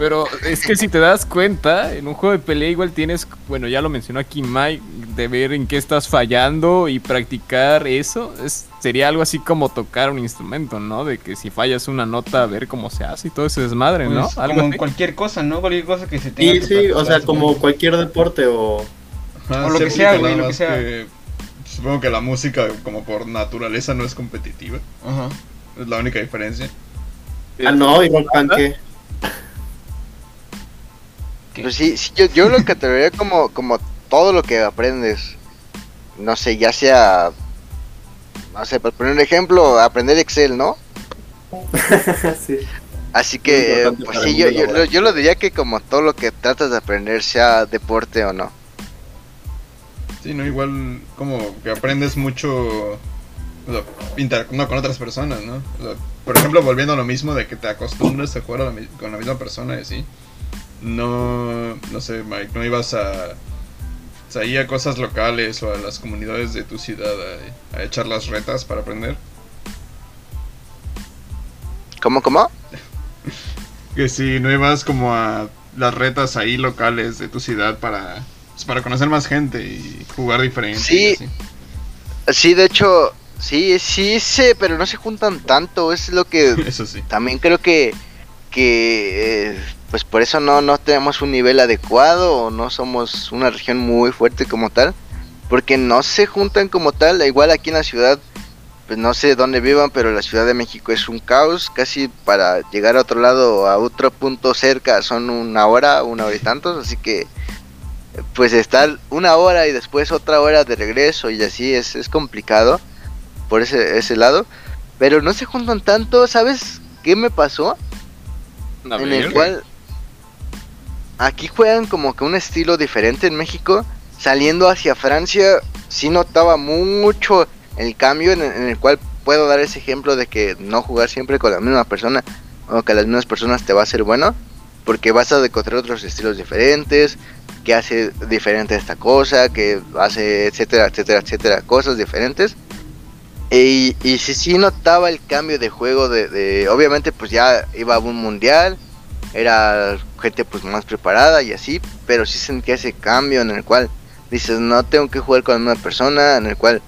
Pero es que si te das cuenta, en un juego de pelea igual tienes, bueno, ya lo mencionó aquí Mike, de ver en qué estás fallando y practicar eso. Es, sería algo así como tocar un instrumento, ¿no? De que si fallas una nota, ver cómo se hace y todo ese desmadre, ¿no? Pues, como en cualquier cosa, ¿no? Cualquier cosa que se tenga. Sí, sí, o sea, como cualquier deporte o... o lo que sea, güey, lo que sea. supongo que la música, como por naturaleza, no es competitiva. Ajá. Es la única diferencia. Ah, no, igual que... Pues sí, yo, yo lo categorizaría como, como todo lo que aprendes. No sé, ya sea. No sé, por poner un ejemplo, aprender Excel, ¿no? sí. Así que, pues sí, yo, yo, yo, lo diría que como todo lo que tratas de aprender, sea deporte o no. Sí, no, igual como que aprendes mucho no, con otras personas, ¿no? por ejemplo, volviendo a lo mismo de que te acostumbras a jugar con la misma persona y así no, no sé, Mike, no ibas a, a a cosas locales o a las comunidades de tu ciudad a, echar las retas para aprender? ¿Cómo, cómo? que si no ibas como a las retas ahí locales de tu ciudad para, pues, para conocer más gente y jugar diferente. Sí, sí, de hecho, sí, sí sé, pero no se juntan tanto, es lo que Eso sí. también creo que, que eh, pues por eso no, no tenemos un nivel adecuado o no somos una región muy fuerte como tal, porque no se juntan como tal, igual aquí en la ciudad, pues no sé dónde vivan, pero la Ciudad de México es un caos, casi para llegar a otro lado, a otro punto cerca son una hora, una hora y tantos, así que pues estar una hora y después otra hora de regreso y así es, es complicado por ese, ese lado, pero no se juntan tanto, ¿sabes qué me pasó? en el cual aquí juegan como que un estilo diferente en México. Saliendo hacia Francia, sí notaba mucho el cambio en, el cual puedo dar ese ejemplo de que no jugar siempre con la misma persona o que las mismas personas te va a ser bueno, porque vas a encontrar otros estilos diferentes, que hace diferente esta cosa, que hace etcétera, etcétera, etcétera, cosas diferentes. Y, y sí, sí notaba el cambio de juego, de, de obviamente pues ya iba a un mundial, era gente pues más preparada y así, pero sí sentía ese cambio en el cual dices, no tengo que jugar con una persona, en el cual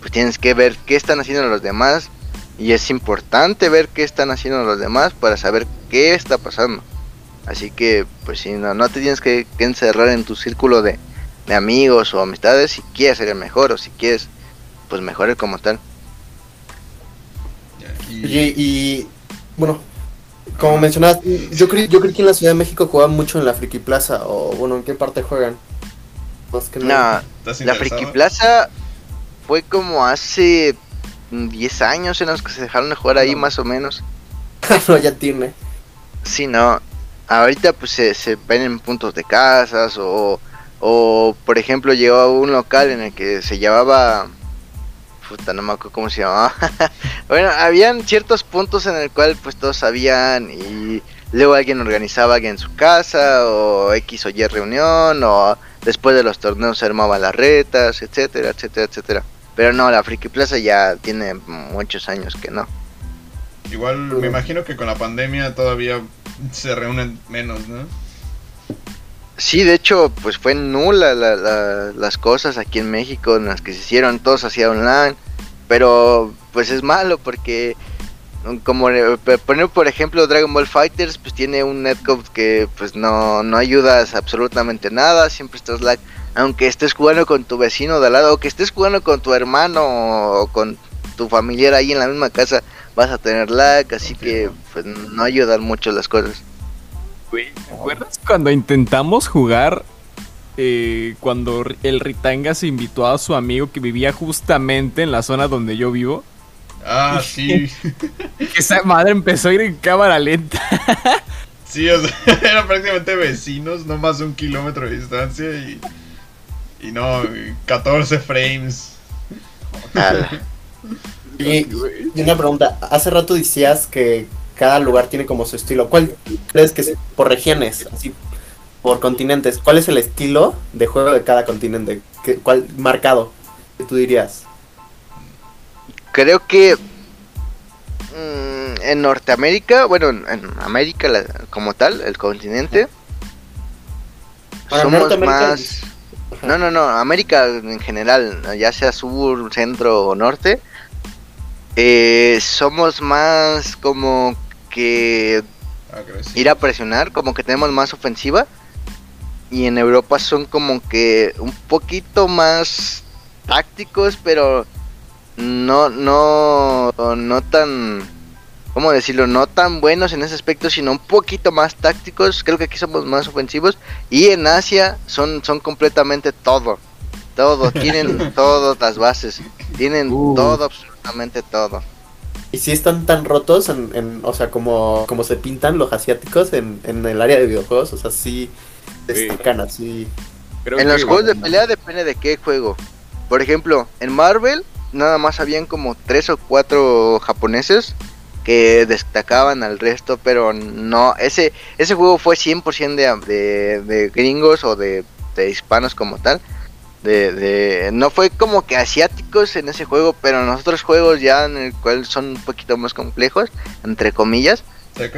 pues tienes que ver qué están haciendo los demás y es importante ver qué están haciendo los demás para saber qué está pasando. Así que pues si no, no te tienes que, encerrar en tu círculo de, de amigos o amistades si quieres ser el mejor o si quieres pues mejorar como tal. Y, y bueno, como mencionabas, yo creí, yo creí que en la Ciudad de México jugaban mucho en la Friki Plaza, o bueno, ¿en qué parte juegan? no, la Friki Plaza fue como hace 10 años en los que se dejaron de jugar ahí más o menos. no, ya tiene. Sí, no. Ahorita pues se, se ven en puntos de casas o, o por ejemplo llegó a un local en el que se llevaba puta, no me acuerdo cómo se llamaba. bueno, habían ciertos puntos en el cual pues todos sabían y luego alguien organizaba alguien en su casa o X o Y reunión o después de los torneos se armaban las retas, etcétera, etcétera, etcétera. Pero no, la Friki Plaza ya tiene muchos años que no. Igual me imagino que con la pandemia todavía se reúnen menos, ¿no? Sí, de hecho, pues fue nula las cosas aquí en México en las que se hicieron, todos hacía online, pero pues es malo porque como eh, poner por ejemplo Dragon Ball Fighters, pues tiene un netcode que pues no, no ayudas absolutamente nada, siempre estás lag, aunque estés jugando con tu vecino de al lado, o que estés jugando con tu hermano o con tu familiar ahí en la misma casa, vas a tener lag, así que pues no ayudan mucho las cosas. ¿Te acuerdas cuando intentamos jugar eh, cuando el Ritanga se invitó a su amigo que vivía justamente en la zona donde yo vivo? Ah, sí. Esa madre empezó a ir en cámara lenta. sí, o sea, eran prácticamente vecinos, no más de un kilómetro de distancia y. Y no, 14 frames. y, y, una pregunta, hace rato decías que cada lugar tiene como su estilo. ¿Cuál crees que es por regiones, así por continentes? ¿Cuál es el estilo de juego de cada continente? ¿Qué, ¿Cuál marcado? ¿Qué tú dirías? creo que mm, en Norteamérica, bueno, en América como tal, el continente, somos más... No, no, no, América en general, ya sea sur, centro o norte, eh, somos más como que ir a presionar, como que tenemos más ofensiva. Y en Europa son como que un poquito más tácticos, pero no, no, no tan, ¿cómo decirlo? No tan buenos en ese aspecto, sino un poquito más tácticos. Creo que aquí somos más ofensivos. Y en Asia son, son completamente todo. Todo, tienen todas las bases. Tienen uh. todo, absolutamente todo. ¿Y si están tan rotos, en, o sea, como, como se pintan los asiáticos en, en el área de videojuegos? O sea, sí destacan así. en los juegos de pelea depende de qué juego. Por ejemplo, en Marvel nada más habían como tres o cuatro japoneses que destacaban al resto, pero no, ese, ese juego fue 100% de, de, gringos o de, hispanos como tal. De, de, no fue como que asiáticos en ese juego, pero en los otros juegos ya en el cual son un poquito más complejos, entre comillas,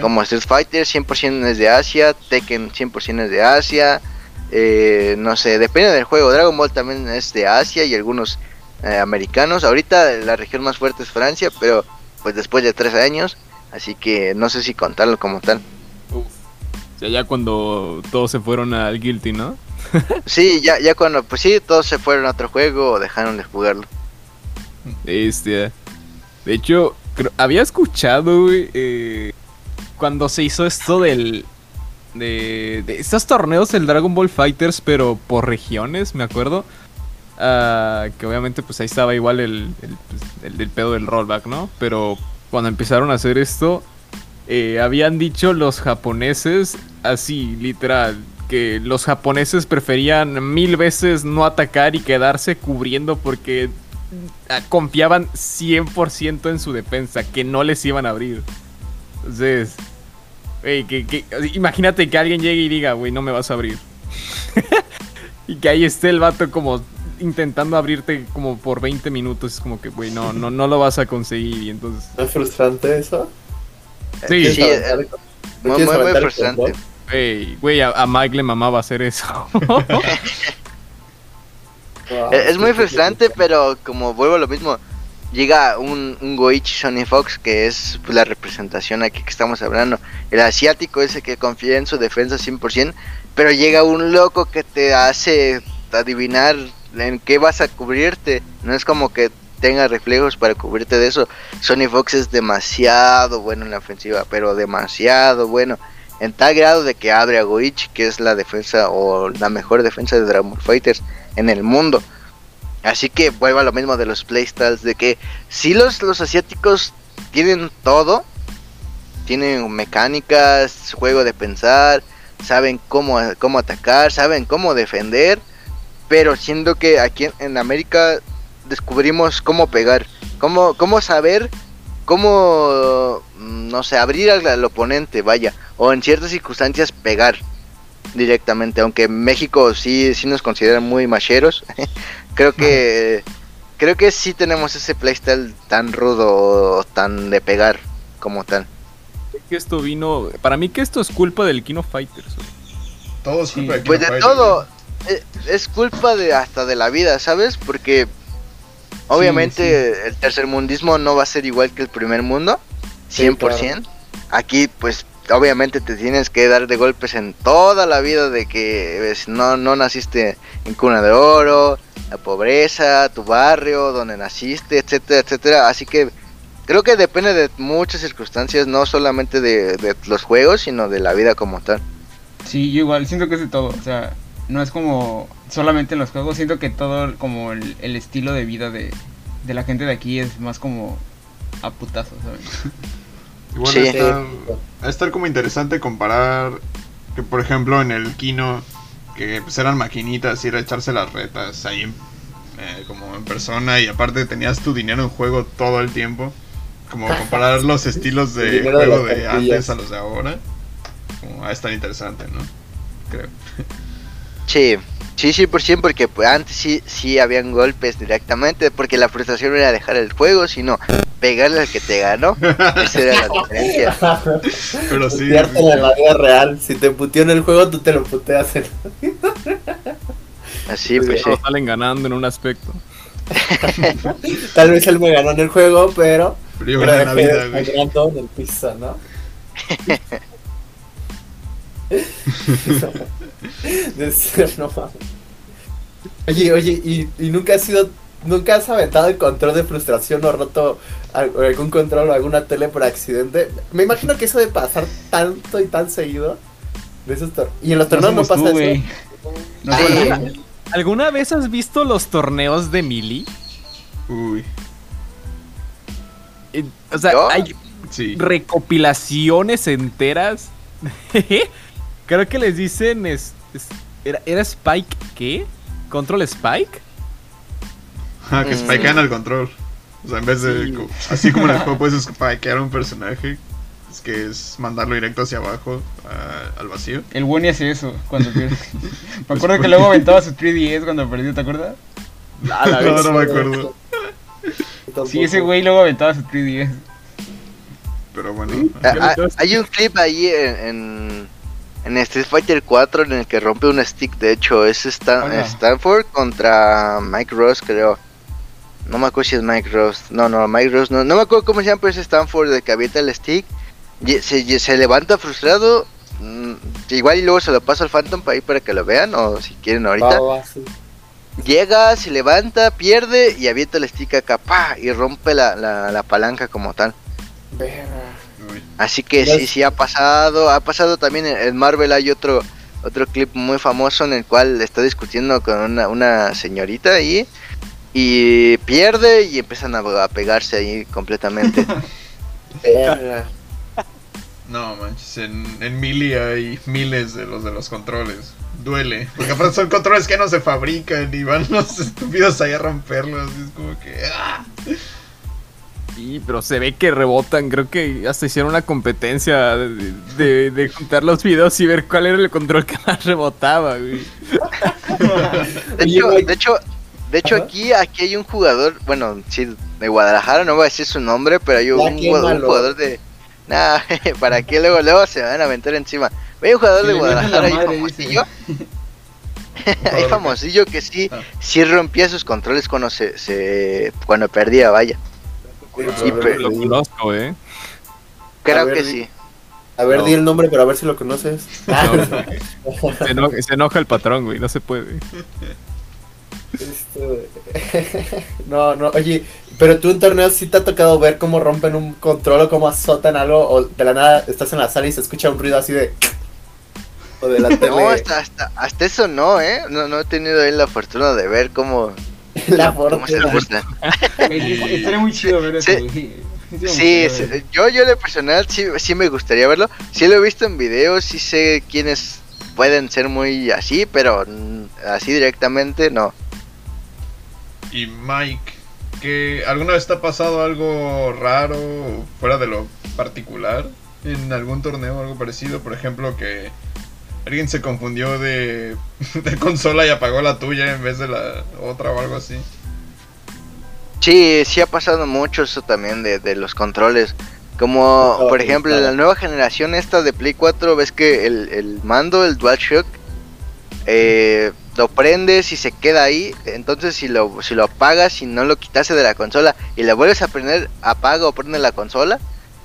como Street Fighter 100% es de Asia, Tekken 100% es de Asia, eh, no sé, depende del juego, Dragon Ball también es de Asia y algunos eh, americanos. Ahorita la región más fuerte es Francia, pero pues después de tres años, así que no sé si contarlo como tal. O sea, ya cuando todos se fueron al Guilty, ¿no? sí, ya, ya cuando, pues sí, todos se fueron a otro juego o dejaron de jugarlo. Este, de hecho, había escuchado, eh, cuando se hizo esto del, de, estos torneos del Dragon Ball Fighters, pero por regiones, me acuerdo. Ah, que obviamente pues ahí estaba igual el, el, pedo del rollback, ¿no? Pero cuando empezaron a hacer esto, eh, habían dicho los japoneses, así, literal, que los japoneses preferían mil veces no atacar y quedarse cubriendo porque ah, confiaban 100% en su defensa, que no les iban a abrir. Entonces, que, imagínate que alguien llegue y diga, güey, no me vas a abrir. y que ahí esté el vato como intentando abrirte como por 20 minutos. Es como que, güey, no, no, no lo vas a conseguir. Y entonces. ¿Es frustrante eso? Sí, sí, muy, muy, frustrante. Güey, a, Mike le mamaba hacer eso. es muy frustrante, pero como vuelvo a lo mismo, llega un, un Goichi Sony Fox, que es pues, la representación aquí que estamos hablando. El asiático ese que confía en su defensa 100%, pero llega un loco que te hace adivinar en qué vas a cubrirte. No es como que tenga reflejos para cubrirte de eso. Sony Fox es demasiado bueno en la ofensiva, pero demasiado bueno. En tal grado de que abre a Goichi, que es la defensa o la mejor defensa de Dragon Ball Fighters en el mundo. Así que vuelvo a lo mismo de los playstyles, de que si los, los asiáticos tienen todo, tienen mecánicas, juego de pensar, saben cómo, cómo atacar, saben cómo defender, pero siendo que aquí en, América descubrimos cómo pegar, cómo, cómo saber, cómo, no sé, abrir al, oponente, vaya, o en ciertas circunstancias pegar directamente, aunque México sí, sí nos consideran muy macheros, creo que creo que sí tenemos ese playstyle tan rudo, tan de pegar como tal. Que esto vino, para mí que esto es culpa del Kino Fighters. Todo es culpa Pues de todo, eh, es culpa de hasta de la vida, ¿sabes? Porque obviamente el tercermundismo no va a ser igual que el primer mundo, 100%. Aquí pues obviamente te tienes que dar de golpes en toda la vida de que no, no naciste en cuna de oro, la pobreza, tu barrio, donde naciste, etcétera, etcétera. Así que creo que depende de muchas circunstancias, no solamente de, los juegos, sino de la vida como tal. Sí, yo igual, siento que es de todo, o sea, no es como solamente en los juegos, siento que todo como el, estilo de vida de, de, la gente de aquí es más como a putazo, ¿sabes? Igual sí. estar, estar como interesante comparar que por ejemplo en el Kino que pues eran maquinitas y era echarse las retas ahí eh, como en persona y aparte tenías tu dinero en juego todo el tiempo como comparar los estilos de juego de, antes a los de ahora como a estar interesante no creo sí Sí, sí, por siempre, porque pues, antes sí, sí habían golpes directamente, porque la frustración no era dejar el juego, sino pegarle al que te ganó. Esa era la diferencia. Pero sí. en la vida real. Si te puteó en el juego, tú te lo puteas en Así, pues. Todos salen ganando en un aspecto. Tal vez él me ganó en el juego, pero. Pero yo gané la vida, güey. en el piso, ¿no? de ser, no Oye, oye, ¿y, ¿y, nunca has sido, nunca has aventado el control de frustración o roto algún control o alguna tele por accidente? Me imagino que eso de pasar tanto y tan seguido. De esos y en los torneos no, pasa eso. ¿Alguna, vez has visto los torneos de Mili? Uy. o sea, hay recopilaciones enteras. Creo que les dicen. era, ¿Era Spike qué? ¿Control Spike? Ah, que spikean al control. O sea, en vez de. Así como en el juego puedes spikear a un personaje, es que es mandarlo directo hacia abajo al vacío. El Wonny hace eso cuando pierde. me acuerdo que luego aventaba su 3DS cuando perdió, ¿te acuerdas? Ah, no, no me acuerdo. Sí, ese güey luego aventaba su 3DS. Pero bueno. Ah, ah, hay un clip ahí en en Street Fighter 4 en el que rompe un stick, de hecho, es Stanford contra Mike Ross, creo. No me acuerdo si es Mike Ross. No, no, Mike Ross no. No me acuerdo cómo se llama, pero es Stanford de que avienta el stick. Se, se levanta frustrado. Mm, igual y luego se lo pasa al Phantom para ahí para que lo vean, o si quieren ahorita. Llega, se levanta, pierde y avienta el stick acá, pa, y rompe la, la, la palanca como tal. Así que sí, sí ha pasado. Ha pasado también en Marvel hay otro otro clip muy famoso en el cual está discutiendo con una, una señorita ahí y pierde y empiezan a, pegarse ahí completamente. no manches, en, en Mili hay miles de los de los controles. Duele, porque aparte son controles que no se fabrican y van los estúpidos ahí a romperlos. Y es como que. ¡ah! Sí, pero se ve que rebotan. Creo que hasta hicieron una competencia de, juntar los videos y ver cuál era el control que más rebotaba, De hecho, de hecho, aquí, aquí hay un jugador, bueno, sí, de Guadalajara, no voy a decir su nombre, pero hay un, jugador, de. Nada, para qué luego, luego se van a aventar encima. Hay un jugador de Guadalajara ahí famosillo. hay famosillo que sí, ah. sí rompía sus controles cuando se, se cuando perdía, vaya. Sí, lo conozco, ¿eh? Creo que sí. A ver, di el nombre para ver si lo conoces. se, enoja, el patrón, güey, no se puede. no, no, oye, pero tú en torneos sí te ha tocado ver cómo rompen un control o cómo azotan algo, o de la nada estás en la sala y se escucha un ruido así de. O de la tele. No, hasta, hasta, eso no, ¿eh? No, no he tenido ahí la fortuna de ver cómo la fortuna. Estaría muy chido ver eso. Sí, yo, yo de personal sí, sí me gustaría verlo. Sí lo he visto en videos, sí sé quiénes pueden ser muy así, pero así directamente no. Y Mike, ¿que ¿alguna vez te ha pasado algo raro fuera de lo particular en algún torneo o algo parecido? Por ejemplo, que alguien se confundió de, de, consola y apagó la tuya en vez de la otra o algo así. Sí, sí ha pasado mucho eso también de, de los controles. Como por ejemplo la nueva generación esta de Play 4, ves que el, el mando, el DualShock, eh, lo prendes y se queda ahí. Entonces si lo, si lo apagas y no lo quitase de la consola y le vuelves a prender, apaga o prende la consola,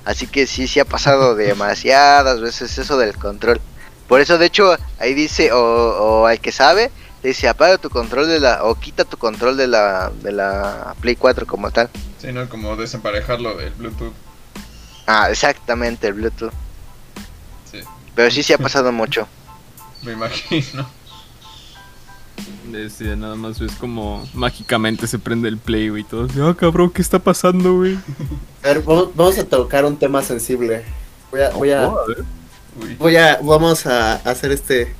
Así que sí, sí ha pasado demasiadas veces eso del control. Por eso, de hecho, ahí dice, o, o al que sabe, dice apaga tu control de la, o quita tu control de la, de la Play 4 como tal. Sí, ¿no? Como desemparejarlo del Bluetooth. Ah, exactamente, el Bluetooth. Sí. Pero sí, sí ha pasado mucho. Me imagino. Decía, nada más ves como mágicamente se prende el play, güey. Y todos, ah, cabrón, ¿qué está pasando, güey? A ver, vamos, a tocar un tema sensible. Voy a, voy a, voy a, vamos a hacer este.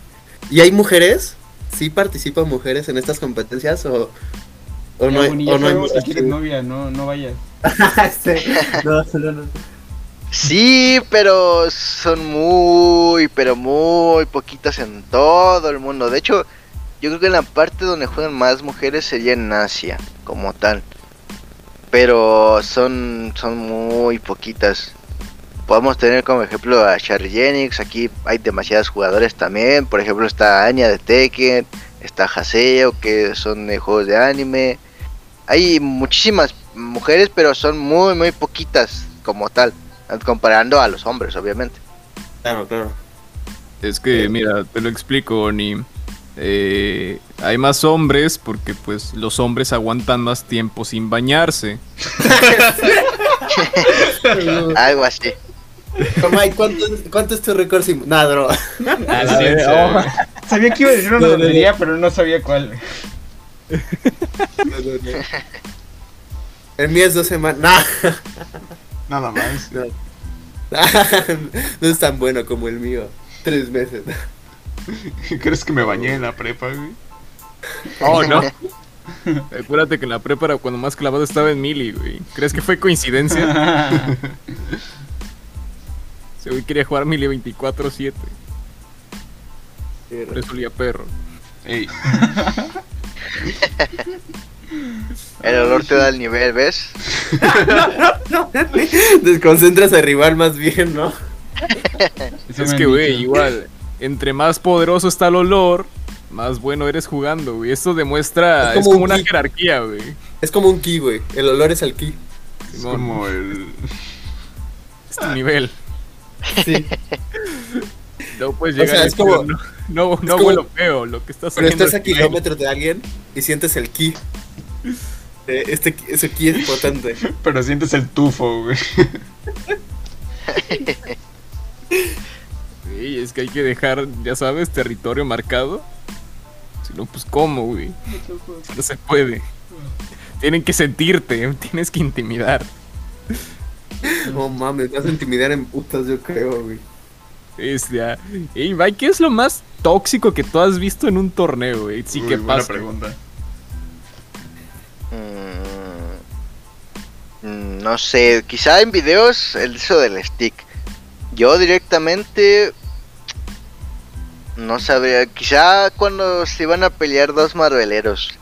¿Y hay mujeres? ¿Sí participan mujeres en estas competencias o, o no, hay, o no hay novia, no, no vayas. sí, no, no, no. Sí, pero son muy, pero muy poquitas en todo el mundo. De hecho, yo creo que en la parte donde juegan más mujeres sería en Asia, como tal. Pero son, son muy poquitas. Podemos tener como ejemplo a Charlie Jennings. Aquí hay demasiados jugadores también. Por ejemplo, está Anya de Tekken. Está Haseo, que son de juegos de anime. Hay muchísimas mujeres, pero son muy, muy poquitas como tal. Comparando a los hombres, obviamente. Claro, claro. Es que, mira, te lo explico, ni eh, hay más hombres porque pues los hombres aguantan más tiempo sin bañarse. Algo así. ¿Cuánto, es tu récord sin... Nada, ah, Sabía que iba a decir una tontería, pero no sabía cuál. El mío es dos semanas. Nada más. no es tan bueno como el mío. Tres meses. ¿Crees que me bañé en la prepa, güey? Oh, no. Acuérdate que en la prepa era cuando más clavado estaba en Mili, güey. ¿Crees que fue coincidencia? Ese güey quería jugar Mili 24-7. Por eso olía perro. Ey. El olor te da el nivel, ¿ves? Desconcentras a rival más bien, ¿no? es que, güey, igual entre más poderoso está el olor, más bueno eres jugando, güey. Esto demuestra. Es como, una jerarquía, güey. Es como un ki, güey. El olor es el ki. Es como el. Es tu nivel. Sí. No puedes llegar o sea, es como, no, no, no huelo feo lo que estás Pero estás a kilómetros de alguien y sientes el ki. Este, ese ki es potente. Pero sientes el tufo, güey. es que hay que dejar, ya sabes, territorio marcado. Si no, pues cómo, güey. No se puede. Tienen que sentirte, tienes que intimidar. No mames, vas a intimidar en putas, yo creo, güey. Es ya. Ey, ¿qué es lo más tóxico que tú has visto en un torneo, güey? Sí, que pasa. pregunta. Mm, mm, no sé, quizá en videos el eso del stick. Yo directamente no sabría, quizá cuando se iban a pelear dos marveleros.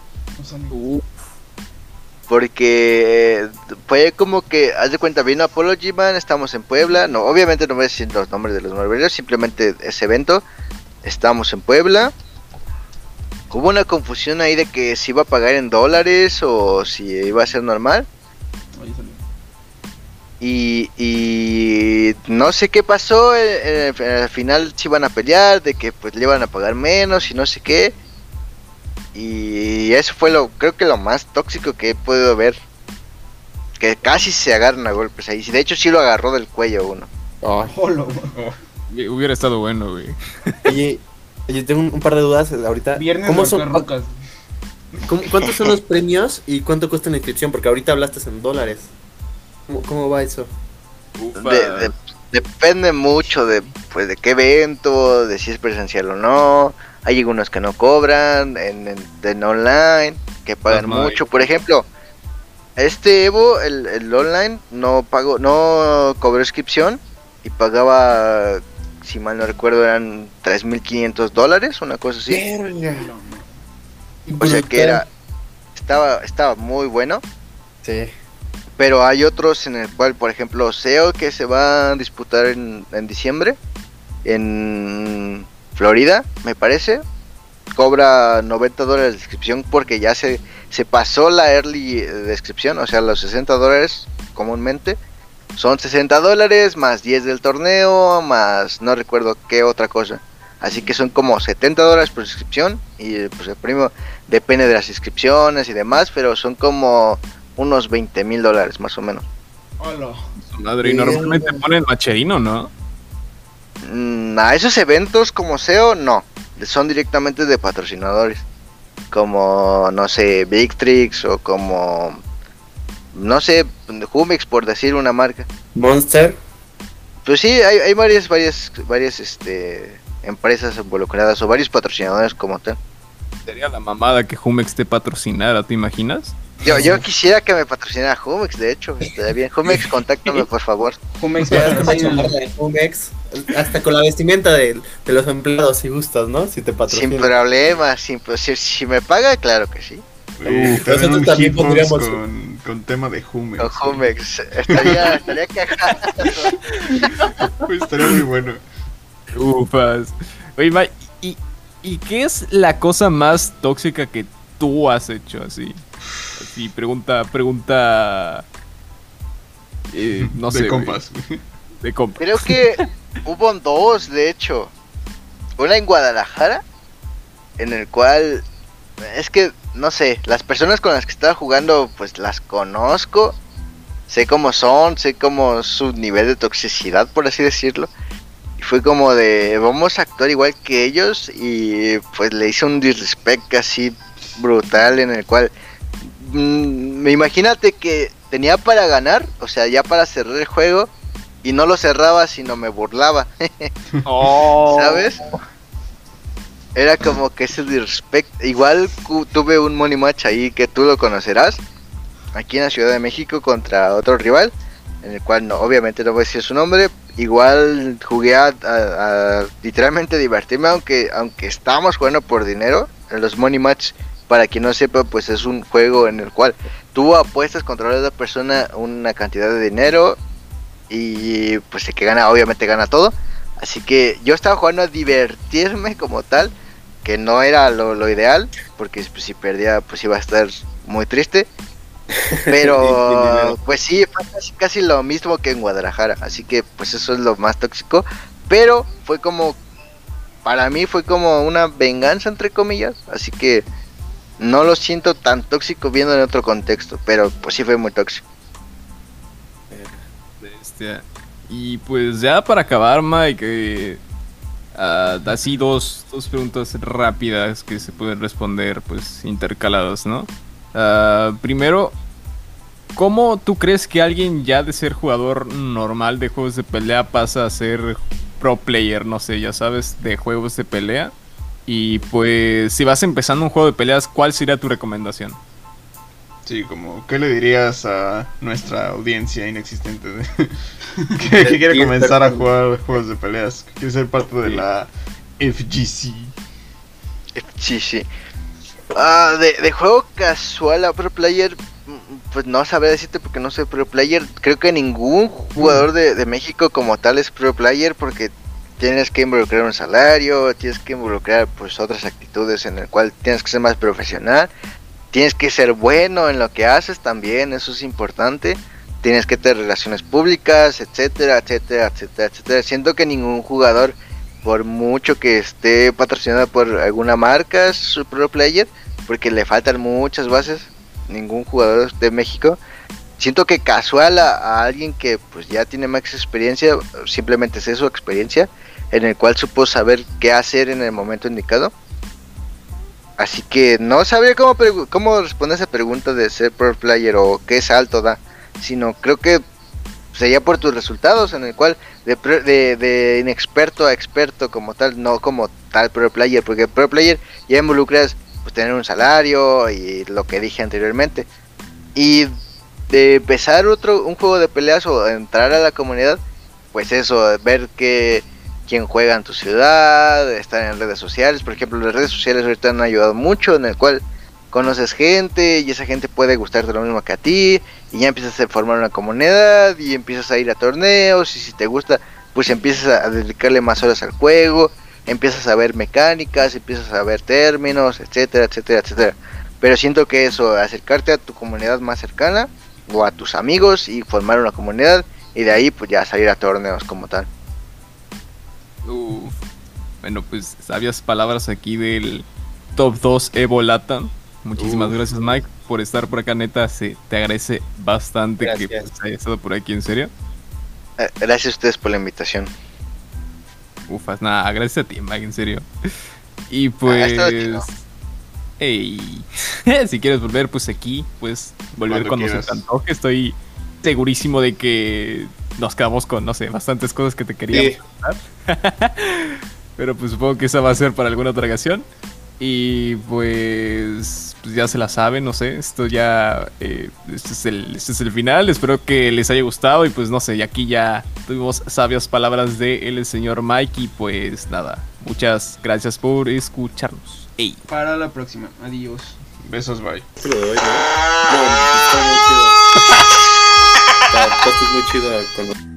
Porque fue como que, haz de cuenta, vino Apollo G-Man, estamos en Puebla. No, obviamente no voy a decir los nombres de los marveleros, simplemente ese evento. Estamos en Puebla. Hubo una confusión ahí de que si iba a pagar en dólares o si iba a ser normal. Y, no sé qué pasó, eh, eh, al final se iban a pelear, de que pues le iban a pagar menos y no sé qué. Y eso fue lo, creo que lo más tóxico que he podido ver. Que casi se agarran a golpes ahí. De hecho sí lo agarró del cuello uno. Oh, Hubiera estado bueno, güey. Oye, yo tengo un, par de dudas ahorita. ¿Cómo son, ¿Cuántos son los premios y cuánto cuesta la inscripción? Porque ahorita hablaste en dólares. ¿Cómo, va eso? depende mucho de pues de qué evento, de si es presencial o no. Hay algunos que no cobran en, online, que pagan mucho. Por ejemplo, este Evo, el, online, no pagó, no cobró inscripción y pagaba, si mal no recuerdo, eran 3.500 dólares, una cosa así. O sea que era, estaba, estaba muy bueno. Sí. Pero hay otros en el cual, por ejemplo, SEO que se va a disputar en, diciembre en Florida, me parece. Cobra 90 dólares de inscripción porque ya se, se pasó la early descripción, o sea, los 60 dólares comúnmente. Son 60 dólares más 10 del torneo, más no recuerdo qué otra cosa. Así que son como 70 dólares por inscripción y pues el premio depende de las inscripciones y demás, pero son como unos 20 mil dólares más o menos. Hola. Madre, y normalmente ponen macherino, ¿no? Mm, a esos eventos como SEO, no. Son directamente de patrocinadores. Como, no sé, Victrix o como no sé, Humex por decir una marca. Monster. Pues sí, hay, hay varias, varias, varias este, empresas involucradas o varios patrocinadores como tal. Sería la mamada que Humex te patrocinara, ¿te imaginas? Yo, yo quisiera que me patrocinara Humex, de hecho, estaría bien. Humex, contáctame por favor. Humex, Humex, hasta con la vestimenta de, de, los empleados si gustas, ¿no? Si te patrocina. Sin problema, sin, si, si me paga, claro que sí. nosotros también pondríamos con, con, tema de Humex. Con Humex, estaría, estaría cagado. estaría muy bueno. Ufas. Oye, Mike, ¿y, ¿y qué es la cosa más tóxica que tú has hecho así? Así, pregunta, pregunta. Eh, no de sé. Compas. De compas. Creo que hubo dos, de hecho. Una en Guadalajara, en el cual. Es que, no sé, las personas con las que estaba jugando, pues las conozco. Sé cómo son, sé cómo su nivel de toxicidad, por así decirlo fue como de vamos a actuar igual que ellos y pues le hice un disrespect así brutal en el cual mm, me imagínate que tenía para ganar, o sea, ya para cerrar el juego y no lo cerraba sino me burlaba. oh. ¿Sabes? Era como que ese disrespect. Igual tuve un money match ahí que tú lo conocerás. Aquí en la Ciudad de México contra otro rival. En el cual no, obviamente no voy a decir su nombre, igual jugué a, literalmente divertirme, aunque, aunque estábamos jugando por dinero. En los Money Match, para quien no sepa, pues es un juego en el cual tú apuestas contra la otra persona una cantidad de dinero y pues el que gana, obviamente gana todo. Así que yo estaba jugando a divertirme como tal, que no era lo, lo ideal, porque pues, si perdía, pues iba a estar muy triste. Pero pues sí, fue casi, lo mismo que en Guadalajara, así que pues eso es lo más tóxico, pero fue como, para mí fue como una venganza entre comillas, así que no lo siento tan tóxico viendo en otro contexto, pero pues sí fue muy tóxico. Y pues ya para acabar, Mike, uh, así dos, dos preguntas rápidas que se pueden responder pues intercaladas, ¿no? Ah, primero, ¿cómo tú crees que alguien ya de ser jugador normal de juegos de pelea pasa a ser pro player? No sé, ya sabes, de juegos de pelea. Y pues, si vas empezando un juego de peleas, ¿cuál sería tu recomendación? Sí, como, ¿qué le dirías a nuestra audiencia inexistente que, quiere comenzar a jugar juegos de peleas? Que quiere ser parte de la FGC. FGC. Ah, de, juego casual a pro player, pues no sabría decirte porque no soy pro player. Creo que ningún jugador de, México como tal es pro player porque tienes que involucrar un salario, tienes que involucrar pues otras actitudes en el cual tienes que ser más profesional, tienes que ser bueno en lo que haces también, eso es importante. Tienes que tener relaciones públicas, etcétera, etcétera, etcétera, etcétera. Siento que ningún jugador por mucho que esté patrocinado por alguna marca, su pro player, porque le faltan muchas bases, ningún jugador de México. Siento que casual a, alguien que pues ya tiene más experiencia, simplemente es su experiencia, en el cual supo saber qué hacer en el momento indicado. Así que no sabría cómo, cómo responder esa pregunta de ser pro player o qué salto da, sino creo que sería por tus resultados, en el cual de, de, inexperto a experto como tal, no como tal pro player, porque pro player ya involucras pues tener un salario y lo que dije anteriormente. Y de empezar otro un juego de peleas o entrar a la comunidad, pues eso, ver que quién juega en tu ciudad, estar en redes sociales, por ejemplo, las redes sociales ahorita han ayudado mucho en el cual conoces gente y esa gente puede gustarte lo mismo que a ti y ya empiezas a formar una comunidad y empiezas a ir a torneos y si te gusta pues empiezas a dedicarle más horas al juego, empiezas a ver mecánicas, empiezas a ver términos, etcétera, etcétera, etcétera. Pero siento que eso, acercarte a tu comunidad más cercana o a tus amigos y formar una comunidad Y de ahí pues ya salir a torneos como tal. Bueno, pues sabias palabras aquí del top 2 Evo Latam. Muchísimas gracias Mike por estar por acá, neta, se te agradece bastante que pues, hayas estado por aquí, en serio. Eh, gracias a ustedes por la invitación. Ufas, nada, gracias a ti, Mike, en serio. Y pues... Hey, si quieres volver, pues aquí, pues volver cuando, se te antoje. Estoy segurísimo de que nos quedamos con, no sé, bastantes cosas que te quería contar. Pero pues supongo que esa va a ser para alguna otra ocasión. Y pues, pues, ya se la saben, no sé, esto ya, eh, este, es el, este es el final, espero que les haya gustado y pues no sé, y aquí ya tuvimos sabias palabras de el señor Mike y pues nada, muchas gracias por escucharnos. Para la próxima, adiós. Besos, bye. Te lo doy, ¿no? No, está muy chido. Está, muy chido con